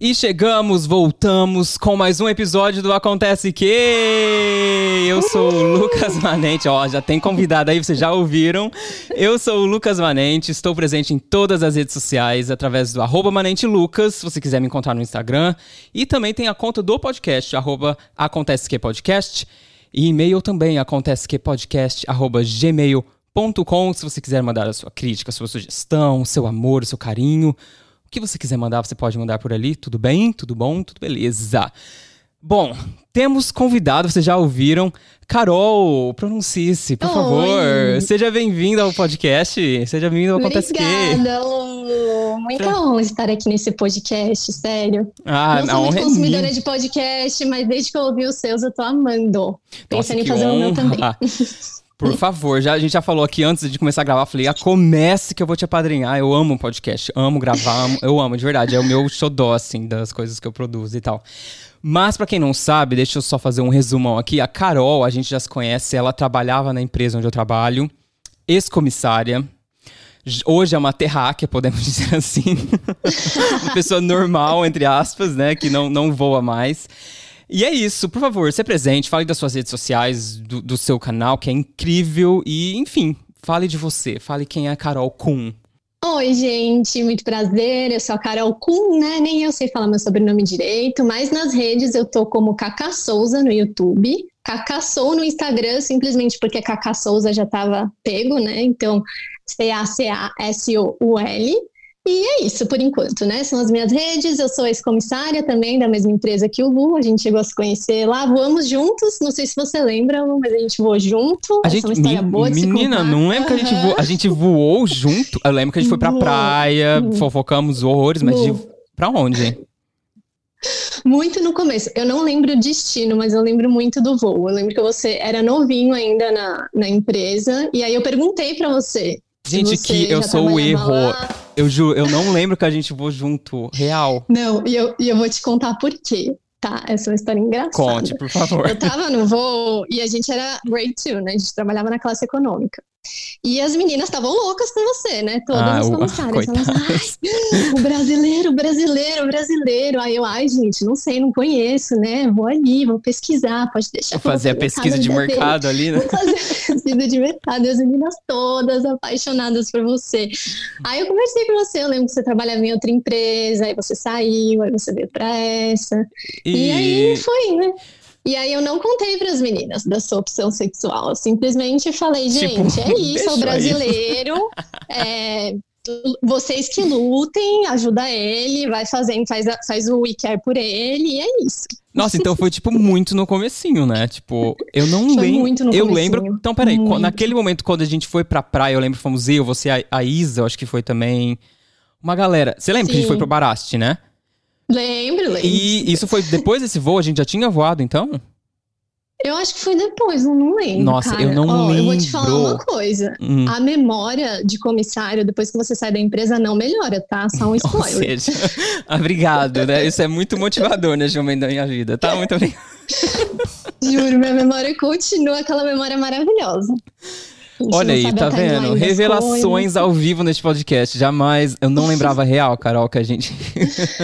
E chegamos, voltamos com mais um episódio do Acontece Que. Eu sou o Lucas Manente, ó, já tem convidado aí, vocês já ouviram. Eu sou o Lucas Manente, estou presente em todas as redes sociais através do arroba Manente Lucas, se você quiser me encontrar no Instagram. E também tem a conta do podcast, arroba Acontece Que Podcast. E e-mail também, acontece que podcast, arroba gmail.com, se você quiser mandar a sua crítica, a sua sugestão, seu amor, seu carinho. O que você quiser mandar, você pode mandar por ali. Tudo bem? Tudo bom? Tudo beleza. Bom, temos convidado, vocês já ouviram. Carol, pronuncie-se, por Oi. favor. Seja bem-vinda ao podcast. Seja bem-vindo ao Acontece Obrigada, Lu. Muita honra estar aqui nesse podcast, sério. Ah, não sou muito é consumidora de podcast, mas desde que eu ouvi os seus, eu tô amando. Pensando em fazer honra. o meu também. Por favor, já, a gente já falou aqui antes de começar a gravar, falei, ah, comece que eu vou te apadrinhar. Eu amo podcast, amo gravar, amo, eu amo, de verdade. É o meu xodó, assim, das coisas que eu produzo e tal. Mas para quem não sabe, deixa eu só fazer um resumão aqui. A Carol, a gente já se conhece, ela trabalhava na empresa onde eu trabalho, ex-comissária. Hoje é uma terráquea, podemos dizer assim. uma pessoa normal, entre aspas, né, que não, não voa mais. E é isso, por favor, se presente, fale das suas redes sociais, do, do seu canal, que é incrível, e enfim, fale de você, fale quem é a Carol Kuhn. Oi, gente, muito prazer. Eu sou a Carol Kuhn, né? Nem eu sei falar meu sobrenome direito, mas nas redes eu tô como Cacá Souza no YouTube, Cacá Sou no Instagram, simplesmente porque Cacá Souza já tava pego, né? Então, C-A-C-A-S-O-U-L. E é isso por enquanto, né? São as minhas redes. Eu sou ex-comissária também da mesma empresa que o Lu. A gente chegou a se conhecer lá, voamos juntos. Não sei se você lembra, mas a gente voou junto. A gente, é uma história mi, boa de Menina, não lembro uhum. que a gente voou. A gente voou junto. Eu lembro que a gente foi pra praia, uhum. fofocamos horrores, mas de, pra onde? Muito no começo. Eu não lembro o destino, mas eu lembro muito do voo. Eu lembro que você era novinho ainda na, na empresa. E aí eu perguntei para você. Gente, que eu sou o erro. Lá. Eu juro, eu não lembro que a gente voou junto, real. Não, e eu, e eu vou te contar por quê. Tá, essa é uma história engraçada. Conte, por favor. Eu tava no voo e a gente era grade 2, né? A gente trabalhava na classe econômica. E as meninas estavam loucas com você, né? Todas ah, as comissárias. Elas, ai, o brasileiro, o brasileiro, o brasileiro. Aí eu, ai, gente, não sei, não conheço, né? Vou ali, vou pesquisar, pode deixar. Vou fazer a pesquisa de mercado dele. ali, né? Vou fazer a pesquisa de mercado. E as meninas todas apaixonadas por você. Aí eu conversei com você, eu lembro que você trabalhava em outra empresa, aí você saiu, aí você veio pra essa. E, e aí foi, né? E aí eu não contei para as meninas da sua opção sexual. Eu simplesmente falei, tipo, gente, tipo, é isso, é o brasileiro. é, vocês que lutem, ajuda ele, vai fazendo, faz, faz o WeCare por ele, e é isso. Nossa, então foi, tipo, muito no comecinho, né? Tipo, eu não lembro. Muito no eu lembro. Então, peraí, muito. naquele momento, quando a gente foi pra praia, eu lembro fomos eu, você, a, a Isa, eu acho que foi também. Uma galera. Você lembra Sim. que a gente foi pro Baraste, né? Lembro, lembro. E isso foi depois desse voo? A gente já tinha voado, então? Eu acho que foi depois, não lembro. Nossa, cara. eu não oh, lembro. Eu vou te falar uma coisa. Hum. A memória de comissário, depois que você sai da empresa, não melhora, tá? Só um spoiler. Ou seja, obrigado, né? Isso é muito motivador nesse momento da minha vida, tá? Muito obrigado. Juro, minha memória continua aquela memória maravilhosa. Olha aí, tá vendo? Revelações ao vivo neste podcast. Jamais. Eu não lembrava real, Carol, que a gente.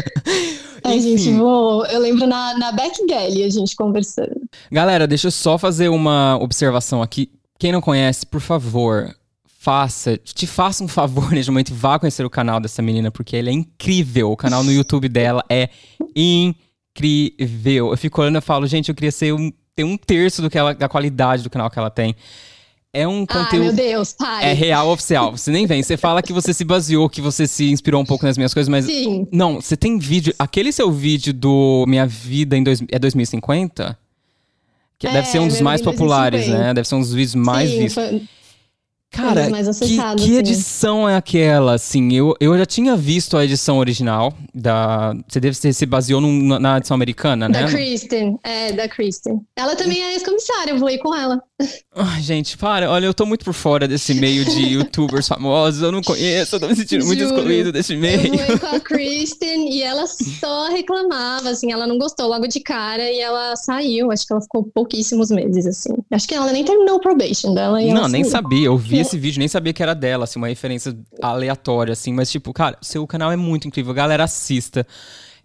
a gente, vou, eu lembro na, na Back Galley a gente conversando. Galera, deixa eu só fazer uma observação aqui. Quem não conhece, por favor, faça, te faça um favor neste momento e vá conhecer o canal dessa menina, porque ele é incrível. O canal no YouTube dela é incrível. Eu fico olhando e falo, gente, eu queria ser um, ter um terço do que ela, da qualidade do canal que ela tem é um conteúdo. Ai, meu Deus, pai. É real oficial. Você nem vem. Você fala que você se baseou, que você se inspirou um pouco nas minhas coisas, mas. Sim. Não, você tem vídeo. Aquele seu vídeo do Minha Vida em dois, é 2050? Que é, deve ser um dos mais populares, né? Deve ser um dos vídeos mais Sim, vistos. Foi... Cara, que, que assim. edição é aquela, assim? Eu, eu já tinha visto a edição original da... Você deve ser, se baseou num, na edição americana, né? Da Kristen, é, da Kristen. Ela também é ex-comissária, eu voei com ela. Ai, gente, para. Olha, eu tô muito por fora desse meio de youtubers famosos. Eu não conheço, eu tô me sentindo muito excluído desse meio. Eu voei com a Kristen e ela só reclamava, assim, ela não gostou logo de cara e ela saiu. Acho que ela ficou pouquíssimos meses, assim. Acho que ela nem terminou o probation dela. não, nem sabia. Eu vi esse vídeo, nem sabia que era dela, assim, uma referência aleatória, assim. Mas, tipo, cara, seu canal é muito incrível. Galera, assista.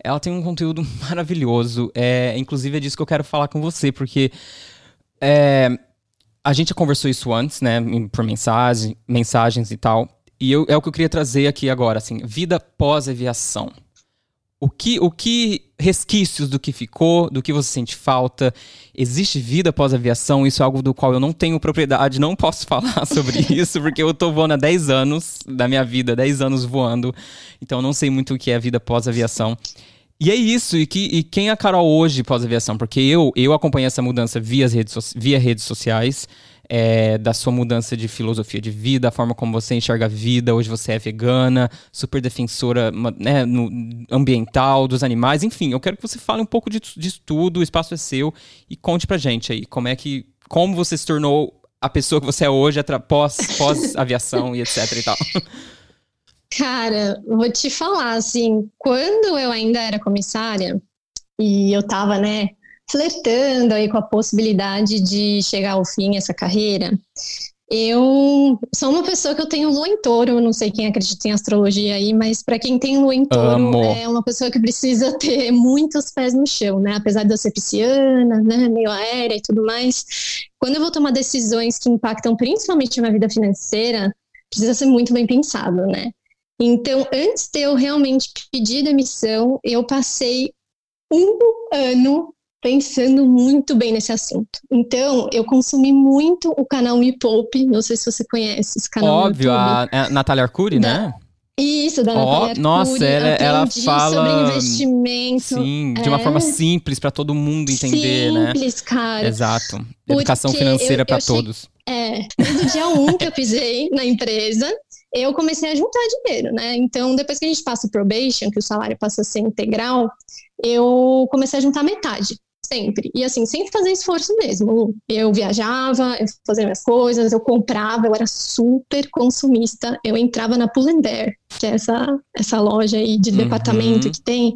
Ela tem um conteúdo maravilhoso. É, inclusive é disso que eu quero falar com você, porque é, a gente já conversou isso antes, né? Por mensagem, mensagens e tal. E eu, é o que eu queria trazer aqui agora, assim, vida pós-aviação. O que, o que resquícios do que ficou, do que você sente falta? Existe vida pós-aviação? Isso é algo do qual eu não tenho propriedade, não posso falar sobre isso, porque eu tô voando há 10 anos da minha vida, 10 anos voando, então eu não sei muito o que é vida pós-aviação. E é isso, e, que, e quem é a Carol hoje pós-aviação? Porque eu, eu acompanhei essa mudança via redes, via redes sociais, é, da sua mudança de filosofia de vida, a forma como você enxerga a vida. Hoje você é vegana, super defensora né, no, ambiental, dos animais, enfim. Eu quero que você fale um pouco disso, disso tudo, o espaço é seu e conte pra gente aí como é que. Como você se tornou a pessoa que você é hoje pós, pós aviação e etc e tal. Cara, vou te falar, assim, quando eu ainda era comissária e eu tava, né, flertando aí com a possibilidade de chegar ao fim essa carreira, eu sou uma pessoa que eu tenho lua em touro, não sei quem acredita em astrologia aí, mas para quem tem lua em touro, é uma pessoa que precisa ter muitos pés no chão, né? Apesar de eu ser pisciana, né, meio aérea e tudo mais, quando eu vou tomar decisões que impactam principalmente a minha vida financeira, precisa ser muito bem pensado, né? Então, antes de eu realmente pedir demissão, eu passei um ano pensando muito bem nesse assunto. Então, eu consumi muito o canal Me Poupe, não sei se você conhece esse canal. Óbvio, a, a é Natália Arcuri, da, né? Isso, da oh, Natália Arcuri. Nossa, ela, ela fala sobre investimento. Sim, de uma é... forma simples para todo mundo entender, simples, né? Simples, cara. Exato. Educação financeira para todos. É, desde o dia 1 um que eu pisei na empresa, eu comecei a juntar dinheiro, né? Então, depois que a gente passa o probation, que o salário passa a ser integral, eu comecei a juntar metade sempre. E assim, sem fazer esforço mesmo. Eu viajava, eu fazia minhas coisas, eu comprava, eu era super consumista. Eu entrava na Pull&Bear, que é essa, essa loja aí de uhum. departamento que tem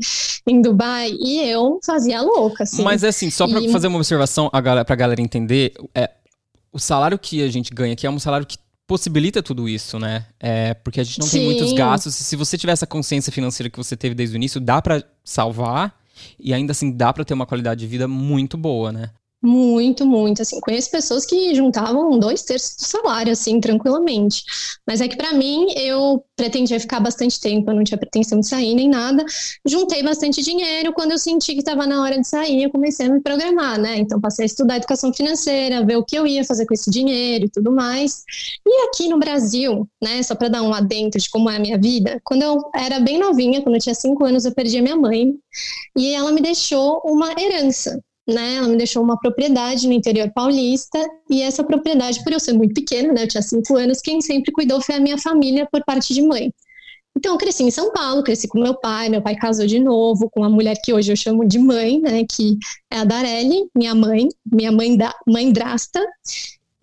em Dubai, e eu fazia louca, assim. Mas é assim, só para e... fazer uma observação a galera, pra galera entender, é, o salário que a gente ganha aqui é um salário que possibilita tudo isso, né? É, porque a gente não Sim. tem muitos gastos. Se você tiver essa consciência financeira que você teve desde o início, dá para salvar e ainda assim dá para ter uma qualidade de vida muito boa, né? Muito, muito. Assim, conheço pessoas que juntavam dois terços do salário, assim, tranquilamente. Mas é que para mim, eu pretendia ficar bastante tempo, eu não tinha pretensão de sair nem nada. Juntei bastante dinheiro. Quando eu senti que estava na hora de sair, eu comecei a me programar, né? Então, passei a estudar educação financeira, ver o que eu ia fazer com esse dinheiro e tudo mais. E aqui no Brasil, né, só para dar um adentro de como é a minha vida, quando eu era bem novinha, quando eu tinha cinco anos, eu perdi a minha mãe. E ela me deixou uma herança né? Ela me deixou uma propriedade no interior paulista e essa propriedade, por eu ser muito pequena, né? Eu tinha cinco anos, quem sempre cuidou foi a minha família por parte de mãe. Então, eu cresci em São Paulo, cresci com meu pai, meu pai casou de novo com uma mulher que hoje eu chamo de mãe, né? Que é a Darelli, minha mãe, minha mãe da mãe drasta.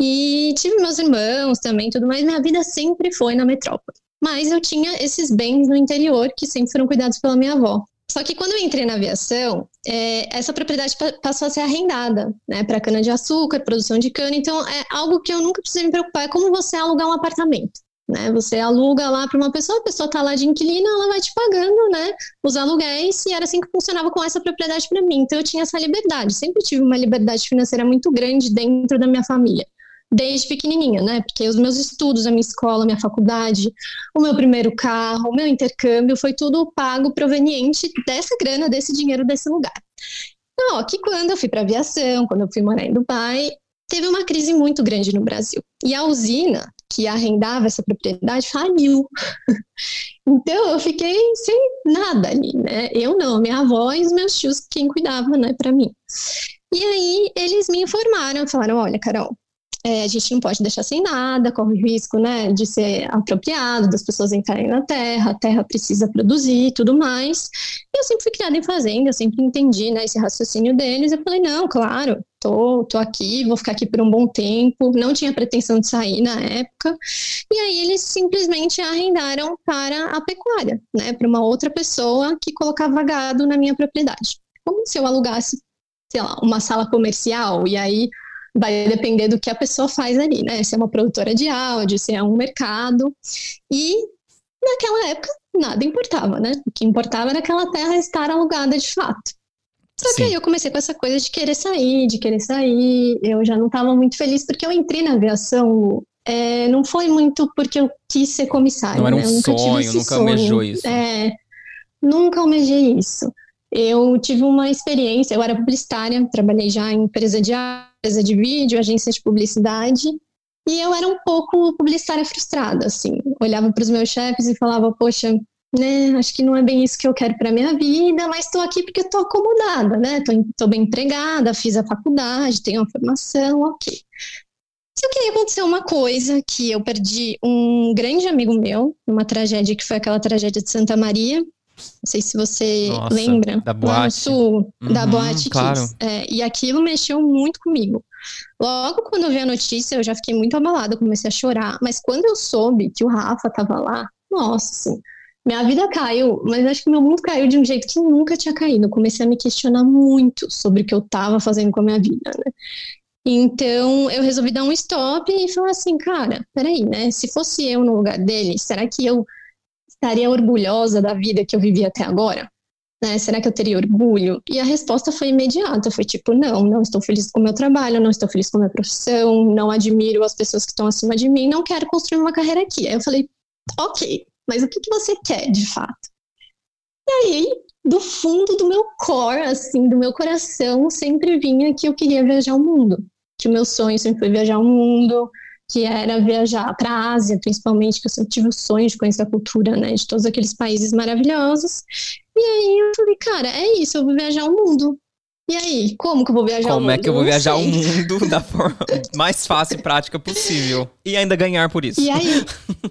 E tive meus irmãos também, tudo mais. Minha vida sempre foi na metrópole. Mas eu tinha esses bens no interior que sempre foram cuidados pela minha avó. Só que quando eu entrei na aviação, é, essa propriedade passou a ser arrendada, né, para cana-de-açúcar, produção de cana. Então, é algo que eu nunca precisei me preocupar. É como você alugar um apartamento. Né? Você aluga lá para uma pessoa, a pessoa está lá de inquilina, ela vai te pagando, né? Os aluguéis, e era assim que funcionava com essa propriedade para mim. Então eu tinha essa liberdade, sempre tive uma liberdade financeira muito grande dentro da minha família desde pequenininha, né? Porque os meus estudos, a minha escola, a minha faculdade, o meu primeiro carro, o meu intercâmbio, foi tudo pago proveniente dessa grana, desse dinheiro, desse lugar. Ó, que quando eu fui para aviação, quando eu fui morar em Dubai, teve uma crise muito grande no Brasil. E a usina que arrendava essa propriedade faliu. então eu fiquei sem nada ali, né? Eu não, minha avó e os meus tios quem cuidava, né, para mim. E aí eles me informaram, falaram, olha, Carol, é, a gente não pode deixar sem nada, corre o risco né, de ser apropriado, das pessoas entrarem na terra, a terra precisa produzir e tudo mais. E eu sempre fui criada em fazenda, eu sempre entendi né, esse raciocínio deles. Eu falei, não, claro, tô, tô aqui, vou ficar aqui por um bom tempo, não tinha pretensão de sair na época. E aí eles simplesmente arrendaram para a pecuária, né, para uma outra pessoa que colocava gado na minha propriedade. Como se eu alugasse, sei lá, uma sala comercial e aí vai depender do que a pessoa faz ali, né? Se é uma produtora de áudio, se é um mercado. E naquela época nada importava, né? O que importava era aquela terra estar alugada de fato. Só que Sim. aí eu comecei com essa coisa de querer sair, de querer sair. Eu já não estava muito feliz porque eu entrei na aviação. É, não foi muito porque eu quis ser comissário. Não era um né? sonho, nunca sonho. almejou isso. É, nunca almejei isso. Eu tive uma experiência, eu era publicitária, trabalhei já em empresa de empresa de vídeo, agência de publicidade, e eu era um pouco publicitária frustrada, assim. Olhava para os meus chefes e falava, poxa, né, acho que não é bem isso que eu quero para minha vida, mas estou aqui porque estou acomodada, né? Estou bem empregada, fiz a faculdade, tenho uma formação, ok. Só que aí aconteceu uma coisa que eu perdi um grande amigo meu, numa tragédia que foi aquela tragédia de Santa Maria, não sei se você Nossa, lembra. Da boate. Sul, uhum, da boate claro. É, e aquilo mexeu muito comigo. Logo quando eu vi a notícia, eu já fiquei muito abalada, comecei a chorar. Mas quando eu soube que o Rafa estava lá, nossa, assim, minha vida caiu, mas acho que meu mundo caiu de um jeito que nunca tinha caído. Eu comecei a me questionar muito sobre o que eu estava fazendo com a minha vida, né? Então eu resolvi dar um stop e falar assim, cara, peraí, né? Se fosse eu no lugar dele, será que eu estaria orgulhosa da vida que eu vivi até agora? Né? Será que eu teria orgulho? E a resposta foi imediata, foi tipo, não, não estou feliz com o meu trabalho, não estou feliz com a minha profissão, não admiro as pessoas que estão acima de mim, não quero construir uma carreira aqui. Aí eu falei, ok, mas o que, que você quer de fato? E aí, do fundo do meu core, assim, do meu coração, sempre vinha que eu queria viajar o mundo, que o meu sonho sempre foi viajar o mundo, que era viajar para a Ásia, principalmente, que eu sempre tive o sonho de conhecer a cultura, né, de todos aqueles países maravilhosos. E aí eu falei, cara, é isso, eu vou viajar o mundo. E aí, como que eu vou viajar como o mundo? Como é que eu vou viajar o mundo da forma mais fácil e prática possível? E ainda ganhar por isso. E aí,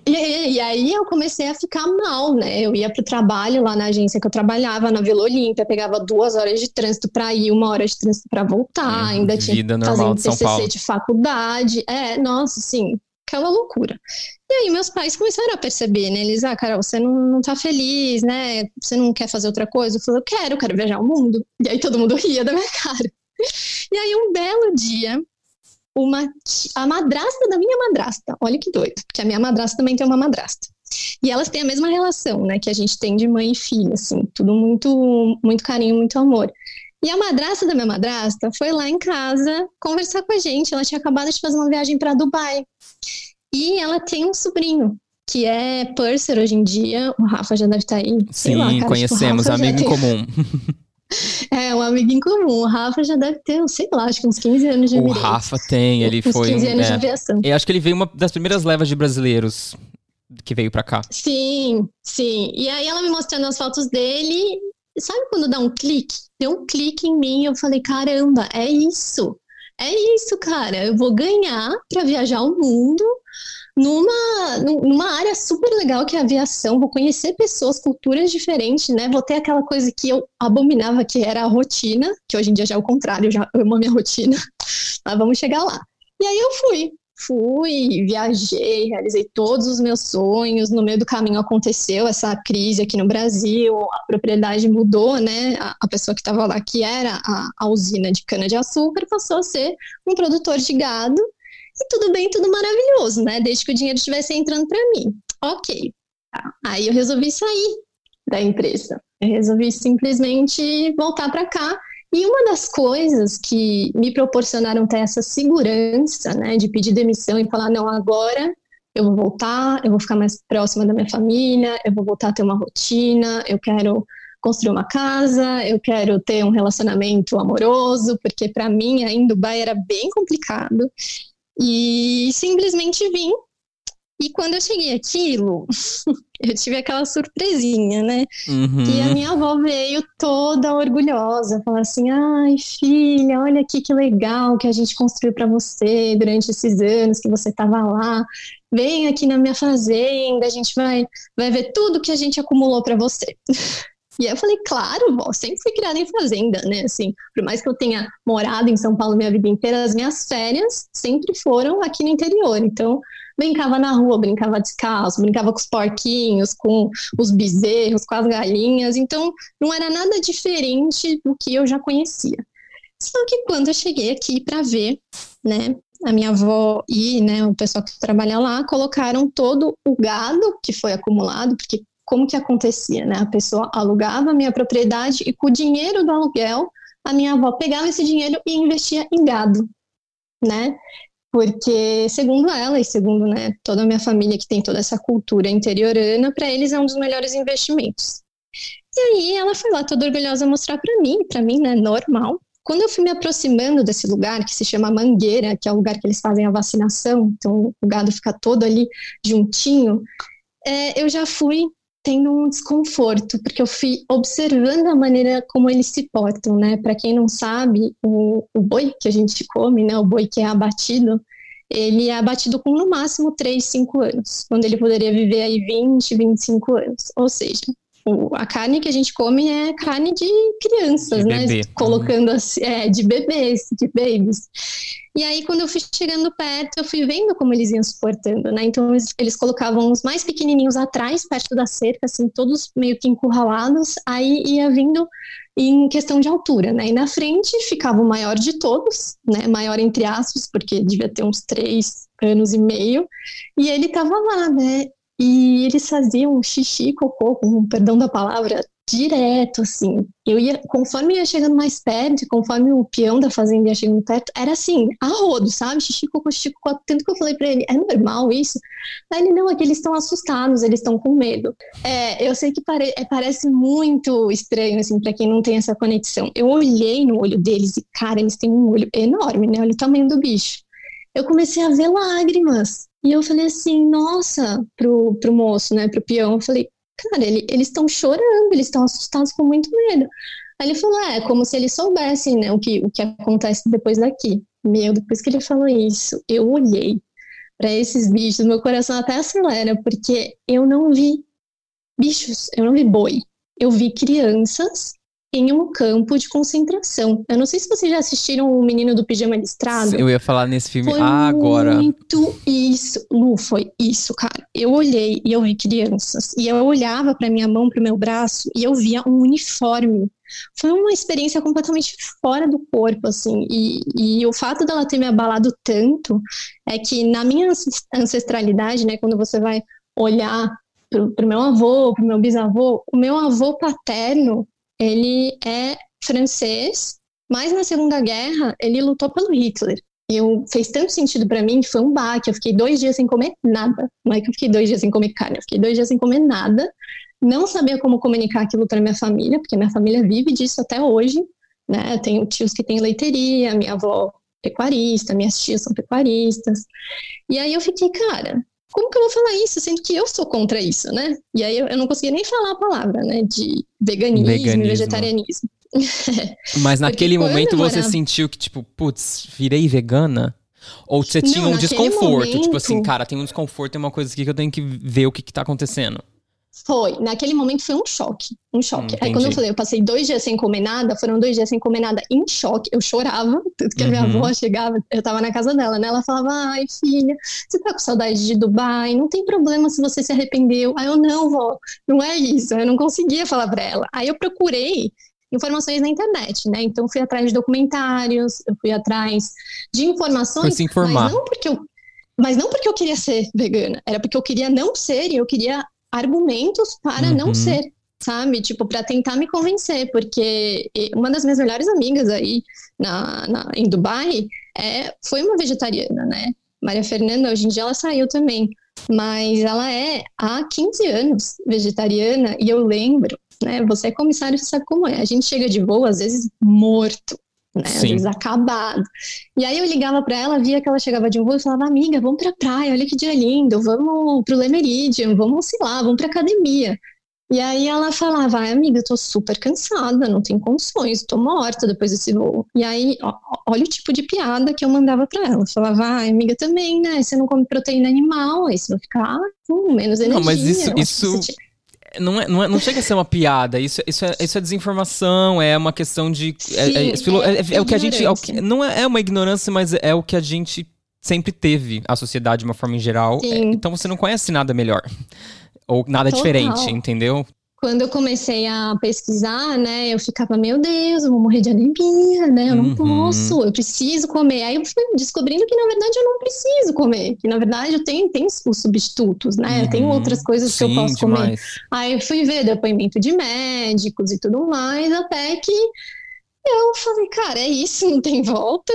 e, e, aí eu comecei a ficar mal, né? Eu ia pro trabalho lá na agência que eu trabalhava, na Vila Olímpia, pegava duas horas de trânsito para ir, uma hora de trânsito para voltar, é, ainda tinha que fazer um TCC de faculdade. É, nossa, assim, aquela loucura. E aí meus pais começaram a perceber, né? Eles, ah, Carol, você não, não tá feliz, né? Você não quer fazer outra coisa? Eu falei, eu quero, quero viajar o mundo. E aí todo mundo ria da minha cara. E aí um belo dia, uma a madrasta da minha madrasta, olha que doido, porque a minha madrasta também tem uma madrasta. E elas têm a mesma relação, né, que a gente tem de mãe e filha, assim, tudo muito, muito carinho, muito amor. E a madrasta da minha madrasta foi lá em casa conversar com a gente. Ela tinha acabado de fazer uma viagem para Dubai. E ela tem um sobrinho, que é Purser hoje em dia. O Rafa já deve estar tá aí. Sim, lá, cara, conhecemos, tipo, amigo em comum. É, um amigo em comum. O Rafa já deve ter, sei lá, acho que uns 15 anos de O Rafa tem, ele uns foi. 15 anos é, de aviação. Eu acho que ele veio uma das primeiras levas de brasileiros que veio para cá. Sim, sim. E aí ela me mostrando as fotos dele. Sabe quando dá um clique? Deu um clique em mim, eu falei, caramba, é isso. É isso, cara. Eu vou ganhar para viajar o mundo numa, numa área super legal que é a aviação, vou conhecer pessoas, culturas diferentes, né? Vou ter aquela coisa que eu abominava, que era a rotina, que hoje em dia já é o contrário, eu já amo a minha rotina, mas vamos chegar lá. E aí eu fui, fui, viajei, realizei todos os meus sonhos. No meio do caminho aconteceu essa crise aqui no Brasil, a propriedade mudou, né? A, a pessoa que estava lá, que era a, a usina de cana-de-açúcar, passou a ser um produtor de gado e tudo bem, tudo maravilhoso, né? Desde que o dinheiro estivesse entrando para mim. Ok. Aí eu resolvi sair da empresa. Eu resolvi simplesmente voltar para cá. E uma das coisas que me proporcionaram ter essa segurança, né, de pedir demissão e falar: não, agora eu vou voltar, eu vou ficar mais próxima da minha família, eu vou voltar a ter uma rotina, eu quero construir uma casa, eu quero ter um relacionamento amoroso, porque para mim ainda Dubai era bem complicado. E simplesmente vim. E quando eu cheguei aquilo, eu tive aquela surpresinha, né? Uhum. Que a minha avó veio toda orgulhosa, falar assim: ai, filha, olha aqui que legal que a gente construiu para você durante esses anos que você estava lá. Vem aqui na minha fazenda, a gente vai, vai ver tudo que a gente acumulou para você. E aí eu falei, claro, vó, sempre fui criada em fazenda, né? Assim, por mais que eu tenha morado em São Paulo minha vida inteira, as minhas férias sempre foram aqui no interior. Então, brincava na rua, brincava descalço, brincava com os porquinhos, com os bezerros, com as galinhas. Então, não era nada diferente do que eu já conhecia. Só que quando eu cheguei aqui para ver, né, a minha avó e né, o pessoal que trabalha lá colocaram todo o gado que foi acumulado, porque como que acontecia, né? A pessoa alugava a minha propriedade e com o dinheiro do aluguel, a minha avó pegava esse dinheiro e investia em gado, né? Porque, segundo ela e segundo né, toda a minha família que tem toda essa cultura interiorana, para eles é um dos melhores investimentos. E aí ela foi lá toda orgulhosa mostrar para mim, para mim, né, normal. Quando eu fui me aproximando desse lugar, que se chama Mangueira, que é o lugar que eles fazem a vacinação, então o gado fica todo ali juntinho, é, eu já fui tendo um desconforto, porque eu fui observando a maneira como eles se portam, né? Para quem não sabe, o, o, boi que a gente come, né? O boi que é abatido, ele é abatido com no máximo 3, 5 anos, quando ele poderia viver aí 20, 25 anos. Ou seja, a carne que a gente come é carne de crianças, de né? Bebê. Colocando assim, é, de bebês, de babies. E aí, quando eu fui chegando perto, eu fui vendo como eles iam se portando, né? Então, eles, eles colocavam os mais pequenininhos atrás, perto da cerca, assim, todos meio que encurralados. Aí ia vindo em questão de altura, né? E na frente ficava o maior de todos, né? Maior entre aspas, porque devia ter uns três anos e meio. E ele tava lá, né? E eles faziam xixi, cocô, com perdão da palavra, direto, assim. Eu ia, conforme ia chegando mais perto, conforme o peão da fazenda ia chegando perto, era assim, a rodo, sabe? Xixi, cocô, xixi, cocô. Tanto que eu falei pra ele, é normal isso? Aí ele, não, é que eles estão assustados, eles estão com medo. É, eu sei que pare, é, parece muito estranho, assim, pra quem não tem essa conexão. Eu olhei no olho deles e, cara, eles têm um olho enorme, né? Olha o tamanho do bicho. Eu comecei a ver lágrimas. E eu falei assim, nossa, pro, pro moço, né, pro peão, eu falei, cara, ele, eles estão chorando, eles estão assustados com muito medo. Aí ele falou, é, como se eles soubessem, né, o que, o que acontece depois daqui. Meu, depois que ele falou isso, eu olhei para esses bichos, meu coração até acelera, porque eu não vi bichos, eu não vi boi. Eu vi crianças em um campo de concentração. Eu não sei se vocês já assistiram O Menino do Pijama Listrado. Eu ia falar nesse filme foi ah, agora. Muito isso, Lu, foi isso, cara. Eu olhei e eu vi crianças. E eu olhava para minha mão, para o meu braço, e eu via um uniforme. Foi uma experiência completamente fora do corpo, assim. E, e o fato dela ter me abalado tanto é que na minha ancestralidade, né, quando você vai olhar pro, pro meu avô, pro meu bisavô, o meu avô paterno ele é francês, mas na Segunda Guerra ele lutou pelo Hitler. E eu, fez tanto sentido para mim que foi um baque. Eu fiquei dois dias sem comer nada. Não é que eu fiquei dois dias sem comer carne, eu fiquei dois dias sem comer nada. Não sabia como comunicar aquilo para minha família, porque minha família vive disso até hoje. Né? Eu tenho tios que têm leiteria, minha avó pecuarista, minhas tias são pecuaristas. E aí eu fiquei, cara, como que eu vou falar isso, sendo que eu sou contra isso, né? E aí eu, eu não conseguia nem falar a palavra, né, de veganismo, veganismo. vegetarianismo. Mas naquele momento você sentiu que, tipo, putz, virei vegana? Ou você tinha não, um desconforto? Momento... Tipo assim, cara, tem um desconforto, tem uma coisa aqui que eu tenho que ver o que, que tá acontecendo. Foi, naquele momento foi um choque, um choque. Hum, Aí quando eu falei, eu passei dois dias sem comer nada, foram dois dias sem comer nada em choque. Eu chorava, tanto que a minha uhum. avó chegava, eu tava na casa dela, né? Ela falava, ai filha, você tá com saudade de Dubai? Não tem problema se você se arrependeu. Aí eu, não, vó, não é isso. Eu não conseguia falar pra ela. Aí eu procurei informações na internet, né? Então fui atrás de documentários, eu fui atrás de informações. Foi se informar. Mas não porque eu mas não porque eu queria ser vegana, era porque eu queria não ser e eu queria argumentos para uhum. não ser, sabe? Tipo, para tentar me convencer, porque uma das minhas melhores amigas aí na, na, em Dubai é, foi uma vegetariana, né? Maria Fernanda, hoje em dia ela saiu também, mas ela é há 15 anos vegetariana e eu lembro, né? Você é comissário, você sabe como é. A gente chega de voo, às vezes, morto, né? Às vezes acabado. E aí eu ligava para ela, via que ela chegava de um voo e falava, amiga, vamos pra praia, olha que dia lindo, vamos pro Le Meridian, vamos, sei lá, vamos pra academia. E aí ela falava, ai, amiga, eu tô super cansada, não tenho condições, tô morta depois desse voo. E aí, ó, olha o tipo de piada que eu mandava para ela. Eu falava, ai, amiga, também, né? Você não come proteína animal, aí você vai ficar com menos energia. Não, mas isso, isso não, é, não, é, não chega a ser uma piada, isso, isso, é, isso é desinformação, é uma questão de. É, Sim, é, é, é o que a gente. É o que, não é, uma ignorância, mas é o que a gente sempre teve, a sociedade de uma forma em geral. então você não conhece nada melhor. Ou nada Total. diferente, entendeu? Quando eu comecei a pesquisar, né, eu ficava, meu Deus, eu vou morrer de anemia, né? Eu não uhum. posso, eu preciso comer. Aí eu fui descobrindo que, na verdade, eu não preciso comer, que, na verdade, eu tenho, tenho os substitutos, né? Uhum. Eu tenho uhum. outras coisas Sim, que eu posso demais. comer. Aí eu fui ver depoimento de médicos e tudo mais, até que eu falei, cara, é isso, não tem volta.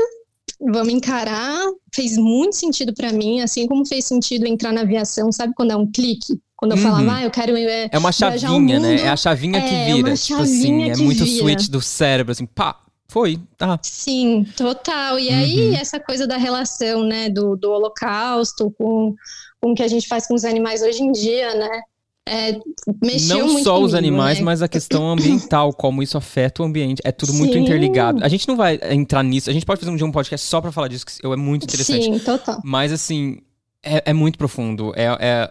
Vamos encarar. Fez muito sentido para mim, assim como fez sentido entrar na aviação, sabe quando é um clique? Quando eu uhum. falava, ah, eu quero. É, é uma chavinha, né? É a chavinha que é, vira. tipo assim, é muito vira. switch do cérebro, assim, pá, foi, tá. Sim, total. E aí, uhum. essa coisa da relação, né, do, do holocausto com, com o que a gente faz com os animais hoje em dia, né? É, mexeu não só comigo, os animais, né? mas a questão ambiental, como isso afeta o ambiente. É tudo Sim. muito interligado. A gente não vai entrar nisso. A gente pode fazer um dia um podcast só para falar disso, que é muito interessante. Sim, total. Mas assim, é, é, muito profundo. É, é,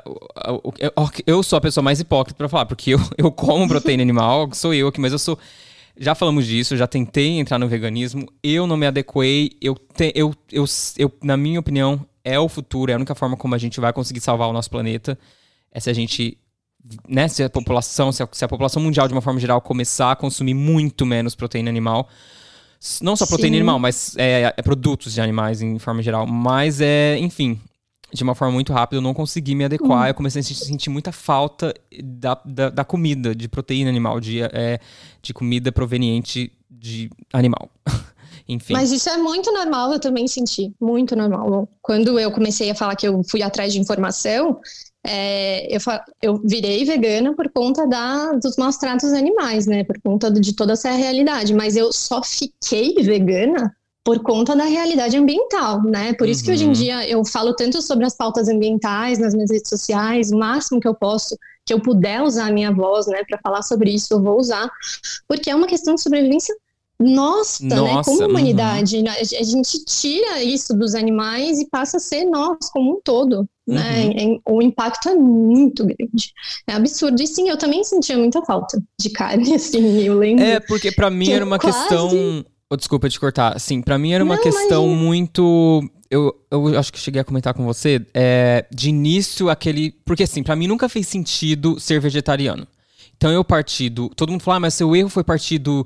é, eu sou a pessoa mais hipócrita para falar, porque eu, eu como proteína animal, sou eu aqui, mas eu sou. Já falamos disso, já tentei entrar no veganismo, eu não me adequei, eu, te, eu, eu, eu, na minha opinião, é o futuro, é a única forma como a gente vai conseguir salvar o nosso planeta. É se a gente, né, se a população, se a, se a população mundial, de uma forma geral, começar a consumir muito menos proteína animal. Não só proteína Sim. animal, mas é, é, produtos de animais em forma geral. Mas é, enfim, de uma forma muito rápida, eu não consegui me adequar. Uhum. Eu comecei a sentir muita falta da, da, da comida, de proteína animal, de, é, de comida proveniente de animal. Enfim. Mas isso é muito normal, eu também senti. Muito normal. Quando eu comecei a falar que eu fui atrás de informação, é, eu, eu virei vegana por conta da, dos maus tratos animais, né? Por conta de toda essa realidade. Mas eu só fiquei vegana por conta da realidade ambiental, né? Por isso uhum. que hoje em uhum. dia eu falo tanto sobre as pautas ambientais nas minhas redes sociais, o máximo que eu posso, que eu puder usar a minha voz, né, para falar sobre isso, eu vou usar, porque é uma questão de sobrevivência nossa, nossa né, como humanidade, uhum. a gente tira isso dos animais e passa a ser nós como um todo, né? Uhum. o impacto é muito grande, é absurdo. E sim, eu também sentia muita falta de carne, assim, eu lembro. É, porque para mim era uma quase... questão Oh, desculpa te cortar. Sim, para mim era uma Não, questão muito. Eu, eu acho que cheguei a comentar com você. É, de início, aquele. Porque assim, para mim nunca fez sentido ser vegetariano. Então eu parti do. Todo mundo fala, ah, mas seu erro foi partir do,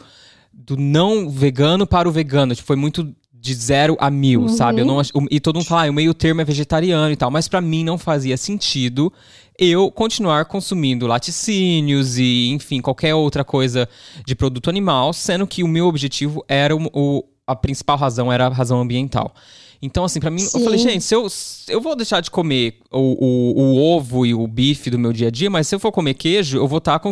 do não vegano para o vegano. Tipo, foi muito de zero a mil, uhum. sabe? Eu não, e todo mundo fala, ah, o meio termo é vegetariano e tal. Mas para mim não fazia sentido eu continuar consumindo laticínios e, enfim, qualquer outra coisa de produto animal, sendo que o meu objetivo era o, o a principal razão era a razão ambiental. Então, assim, para mim, Sim. eu falei, gente, se eu, eu vou deixar de comer o, o, o, ovo e o bife do meu dia a dia, mas se eu for comer queijo, eu vou estar tá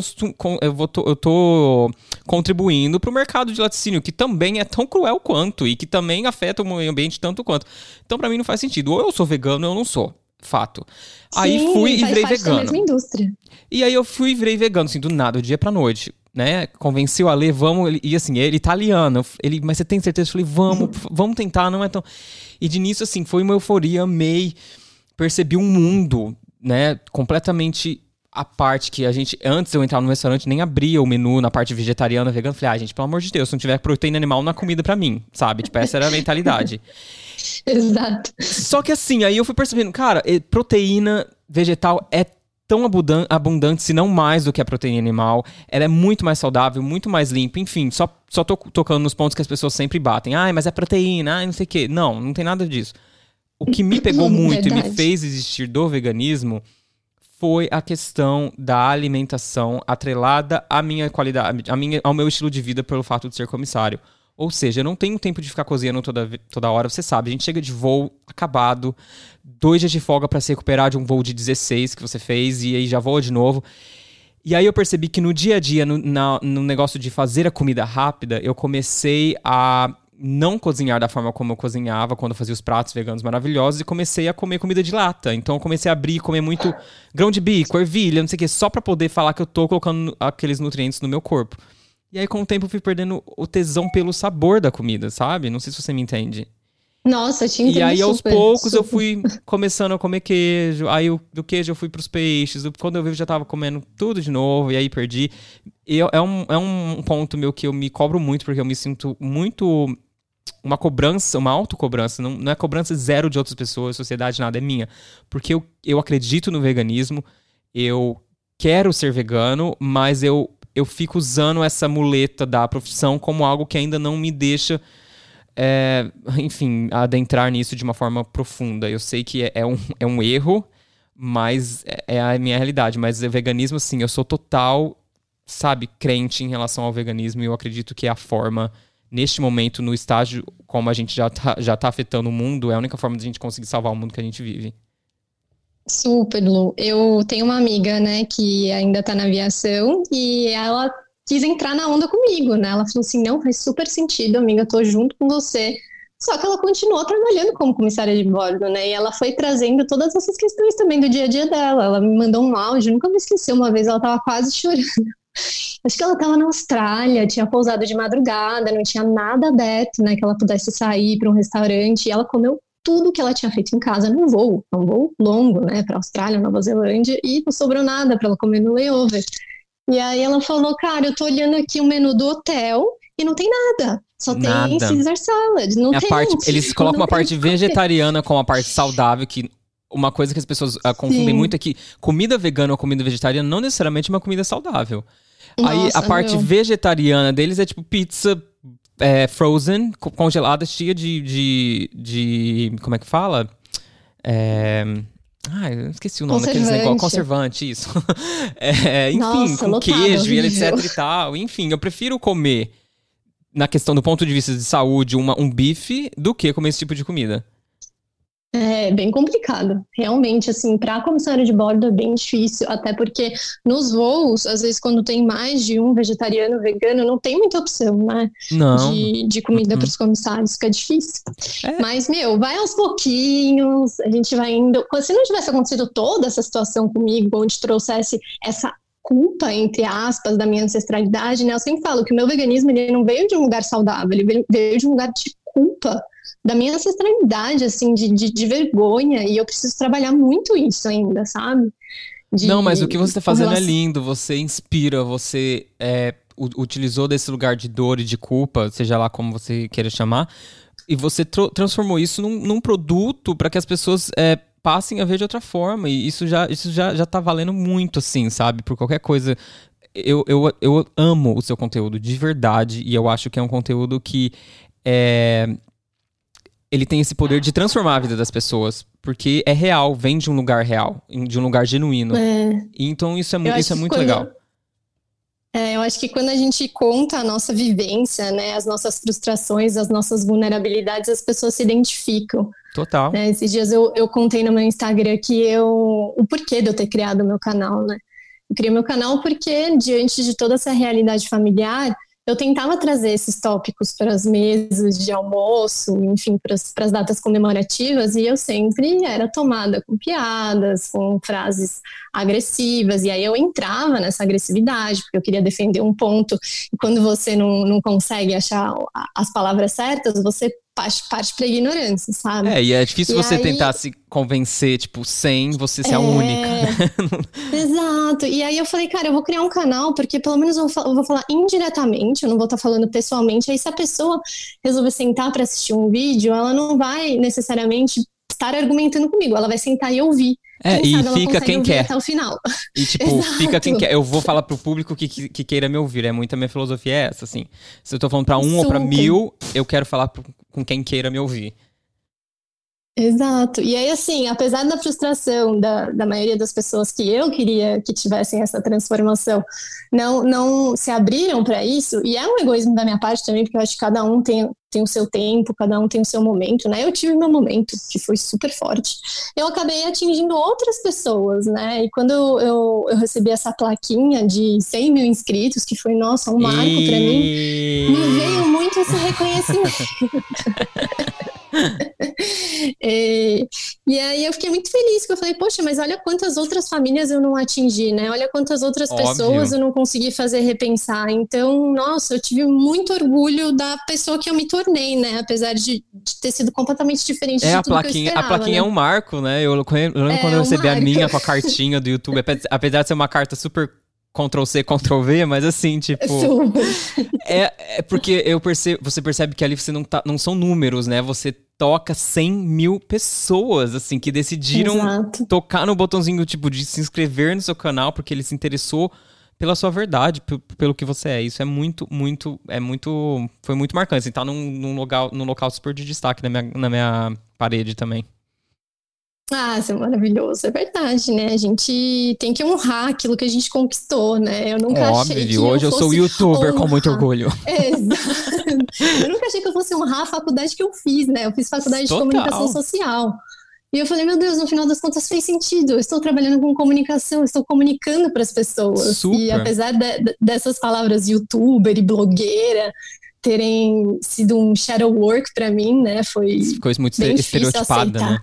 eu vou eu tô contribuindo para o mercado de laticínio, que também é tão cruel quanto e que também afeta o meio ambiente tanto quanto. Então, para mim, não faz sentido. Ou eu sou vegano ou eu não sou. Fato. Sim, aí fui e virei vegano. E aí eu fui e virei vegano, assim, do nada, do dia pra noite. Né? Convenci o Ale, vamos. E assim, ele é italiano. Ele, mas você tem certeza? Eu falei, vamos, vamos tentar, não é tão. E de início, assim, foi uma euforia, amei. Percebi um mundo, né? Completamente a parte que a gente, antes eu entrar no restaurante, nem abria o menu na parte vegetariana, vegana. Falei, ah, gente, pelo amor de Deus, se não tiver proteína animal, não é comida para mim, sabe? Tipo, essa era a mentalidade. Exato. Só que assim, aí eu fui percebendo, cara, proteína vegetal é tão abundante, se não mais do que a proteína animal. Ela é muito mais saudável, muito mais limpa. Enfim, só, só tô tocando nos pontos que as pessoas sempre batem. Ai, mas é proteína, ai, não sei o quê. Não, não tem nada disso. O que me pegou muito e me fez existir do veganismo foi a questão da alimentação atrelada à minha qualidade, à minha, ao meu estilo de vida pelo fato de ser comissário. Ou seja, eu não tenho tempo de ficar cozinhando toda, toda hora. Você sabe, a gente chega de voo acabado, dois dias de folga para se recuperar de um voo de 16 que você fez e aí já voa de novo. E aí eu percebi que no dia a dia, no, na, no negócio de fazer a comida rápida, eu comecei a não cozinhar da forma como eu cozinhava quando eu fazia os pratos veganos maravilhosos e comecei a comer comida de lata. Então eu comecei a abrir e comer muito grão de bico, ervilha, não sei o que, só para poder falar que eu tô colocando aqueles nutrientes no meu corpo. E aí, com o tempo, eu fui perdendo o tesão pelo sabor da comida, sabe? Não sei se você me entende. Nossa, te entendo E aí, aos poucos, super. eu fui começando a comer queijo. Aí, eu, do queijo, eu fui pros peixes. Quando eu vi, eu já tava comendo tudo de novo. E aí, perdi. E é um, é um ponto meu que eu me cobro muito, porque eu me sinto muito uma cobrança, uma autocobrança, não, não é cobrança zero de outras pessoas, sociedade, nada, é minha. Porque eu, eu acredito no veganismo, eu quero ser vegano, mas eu, eu fico usando essa muleta da profissão como algo que ainda não me deixa. É, enfim, adentrar nisso de uma forma profunda. Eu sei que é, é um, é um erro, mas é, é a minha realidade. Mas o veganismo, sim, eu sou total, sabe, crente em relação ao veganismo e eu acredito que é a forma neste momento, no estágio como a gente já tá, já tá afetando o mundo, é a única forma de a gente conseguir salvar o mundo que a gente vive. Super, Lu. Eu tenho uma amiga, né, que ainda tá na aviação e ela quis entrar na onda comigo, né? Ela falou assim: não, faz super sentido, amiga, tô junto com você. Só que ela continuou trabalhando como comissária de bordo, né? E ela foi trazendo todas essas questões também do dia a dia dela. Ela me mandou um áudio, nunca me esqueci, uma vez ela tava quase chorando. Acho que ela estava na Austrália, tinha pousado de madrugada, não tinha nada aberto, né? Que ela pudesse sair para um restaurante. E ela comeu tudo que ela tinha feito em casa num voo, um voo longo, né? Para Austrália, Nova Zelândia, e não sobrou nada para ela comer no layover. E aí ela falou, cara, eu tô olhando aqui o menu do hotel e não tem nada. Só nada. tem Caesar salad, não é tem. Parte, eles colocam uma parte vegetariana com a parte saudável que uma coisa que as pessoas uh, confundem Sim. muito é que comida vegana ou comida vegetariana não necessariamente é uma comida saudável. Nossa, Aí a parte meu. vegetariana deles é tipo pizza é, frozen, congelada, cheia de, de, de. Como é que fala? É. Ah, eu esqueci o nome daqueles negócios. Conservante, isso. é, enfim, Nossa, com lotado, queijo e etc e tal. Enfim, eu prefiro comer, na questão do ponto de vista de saúde, uma, um bife do que comer esse tipo de comida. É bem complicado, realmente, assim, para comissário de bordo é bem difícil, até porque nos voos, às vezes, quando tem mais de um vegetariano, vegano, não tem muita opção, né? Não. De, de comida uhum. para os comissários, fica difícil. É. Mas, meu, vai aos pouquinhos, a gente vai indo. Se não tivesse acontecido toda essa situação comigo, onde trouxesse essa culpa, entre aspas, da minha ancestralidade, né? Eu sempre falo que o meu veganismo ele não veio de um lugar saudável, ele veio de um lugar de culpa da minha ancestralidade, assim, de, de, de, vergonha, e eu preciso trabalhar muito isso ainda, sabe? De, Não, mas o que você está fazendo é relação... é lindo, você inspira, você é, utilizou desse lugar de dor e de culpa, seja lá como você queira chamar, e você transformou isso num, num produto para que as pessoas é, passem a ver de outra forma, e isso já, isso já, já tá valendo muito, assim, sabe? Por qualquer coisa eu, eu, eu amo o seu conteúdo de verdade e eu acho que é um conteúdo que é, ele tem esse poder de transformar a vida das pessoas. Porque é real, vem de um lugar real, de um lugar genuíno. É. então isso é, isso é muito legal. É, eu acho que quando a gente conta a nossa vivência, né, as nossas frustrações, as nossas vulnerabilidades, as pessoas se identificam. Total. Né, esses dias eu, eu contei no meu Instagram que eu. o porquê de eu ter criado o meu canal, né? Eu criei meu canal porque, diante de toda essa realidade familiar, eu tentava trazer esses tópicos para as mesas de almoço, enfim, para as datas comemorativas, e eu sempre era tomada com piadas, com frases agressivas, e aí eu entrava nessa agressividade, porque eu queria defender um ponto, e quando você não, não consegue achar as palavras certas, você parte, parte pra ignorância, sabe? É, e é difícil e você aí... tentar se convencer, tipo, sem você ser é... a única. Exato. E aí eu falei, cara, eu vou criar um canal, porque pelo menos eu vou, eu vou falar indiretamente, eu não vou estar falando pessoalmente. Aí se a pessoa resolver sentar para assistir um vídeo, ela não vai necessariamente estar argumentando comigo, ela vai sentar e ouvir. É, quem e fica quem quer. Até o final. E, tipo, fica quem quer. Eu vou falar pro público que, que, que, queira me ouvir. É muita minha filosofia é essa, assim. Se eu tô falando pra um Super. ou pra mil, eu quero falar pro, com quem queira me ouvir. Exato. E aí, assim, apesar da frustração da, da maioria das pessoas que eu queria que tivessem essa transformação, não, não se abriram para isso, e é um egoísmo da minha parte também, porque eu acho que cada um tem, tem o seu tempo, cada um tem o seu momento, né? Eu tive meu momento, que foi super forte. Eu acabei atingindo outras pessoas, né? E quando eu, eu recebi essa plaquinha de 100 mil inscritos, que foi, nossa, um marco e... para mim, me veio muito esse reconhecimento. e, e, aí eu fiquei muito feliz, porque eu falei, poxa, mas olha quantas outras famílias eu não atingi, né? Olha quantas outras Óbvio. pessoas eu não consegui fazer repensar. Então, nossa, eu tive muito orgulho da pessoa que eu me tornei, né? Apesar de, de ter sido completamente diferente é, de a plaquinha, esperava, A plaquinha né? é um marco, né? Eu, eu lembro é, quando eu recebi um a minha com a cartinha do YouTube, apesar de ser uma carta super Ctrl C, Ctrl V, mas assim, tipo. é, é porque eu percebo, você percebe que ali você não tá, não são números, né? Você toca 100 mil pessoas, assim, que decidiram Exato. tocar no botãozinho, tipo, de se inscrever no seu canal porque ele se interessou pela sua verdade, pelo que você é. Isso é muito, muito, é muito, foi muito marcante. Assim, tá num, num, local, num local super de destaque na minha, na minha parede também. Ah, isso é maravilhoso, é verdade, né? A gente tem que honrar aquilo que a gente conquistou, né? Eu nunca Óbvio, achei que hoje eu, eu sou youtuber honrar. com muito orgulho. Exato. eu nunca achei que eu fosse honrar a faculdade que eu fiz, né? Eu fiz faculdade Total. de comunicação social. E eu falei, meu Deus, no final das contas fez sentido. Eu estou trabalhando com comunicação, estou comunicando para as pessoas. Super. E apesar de, dessas palavras youtuber e blogueira terem sido um shadow work para mim, né? Foi coisa muito estereotipada, né?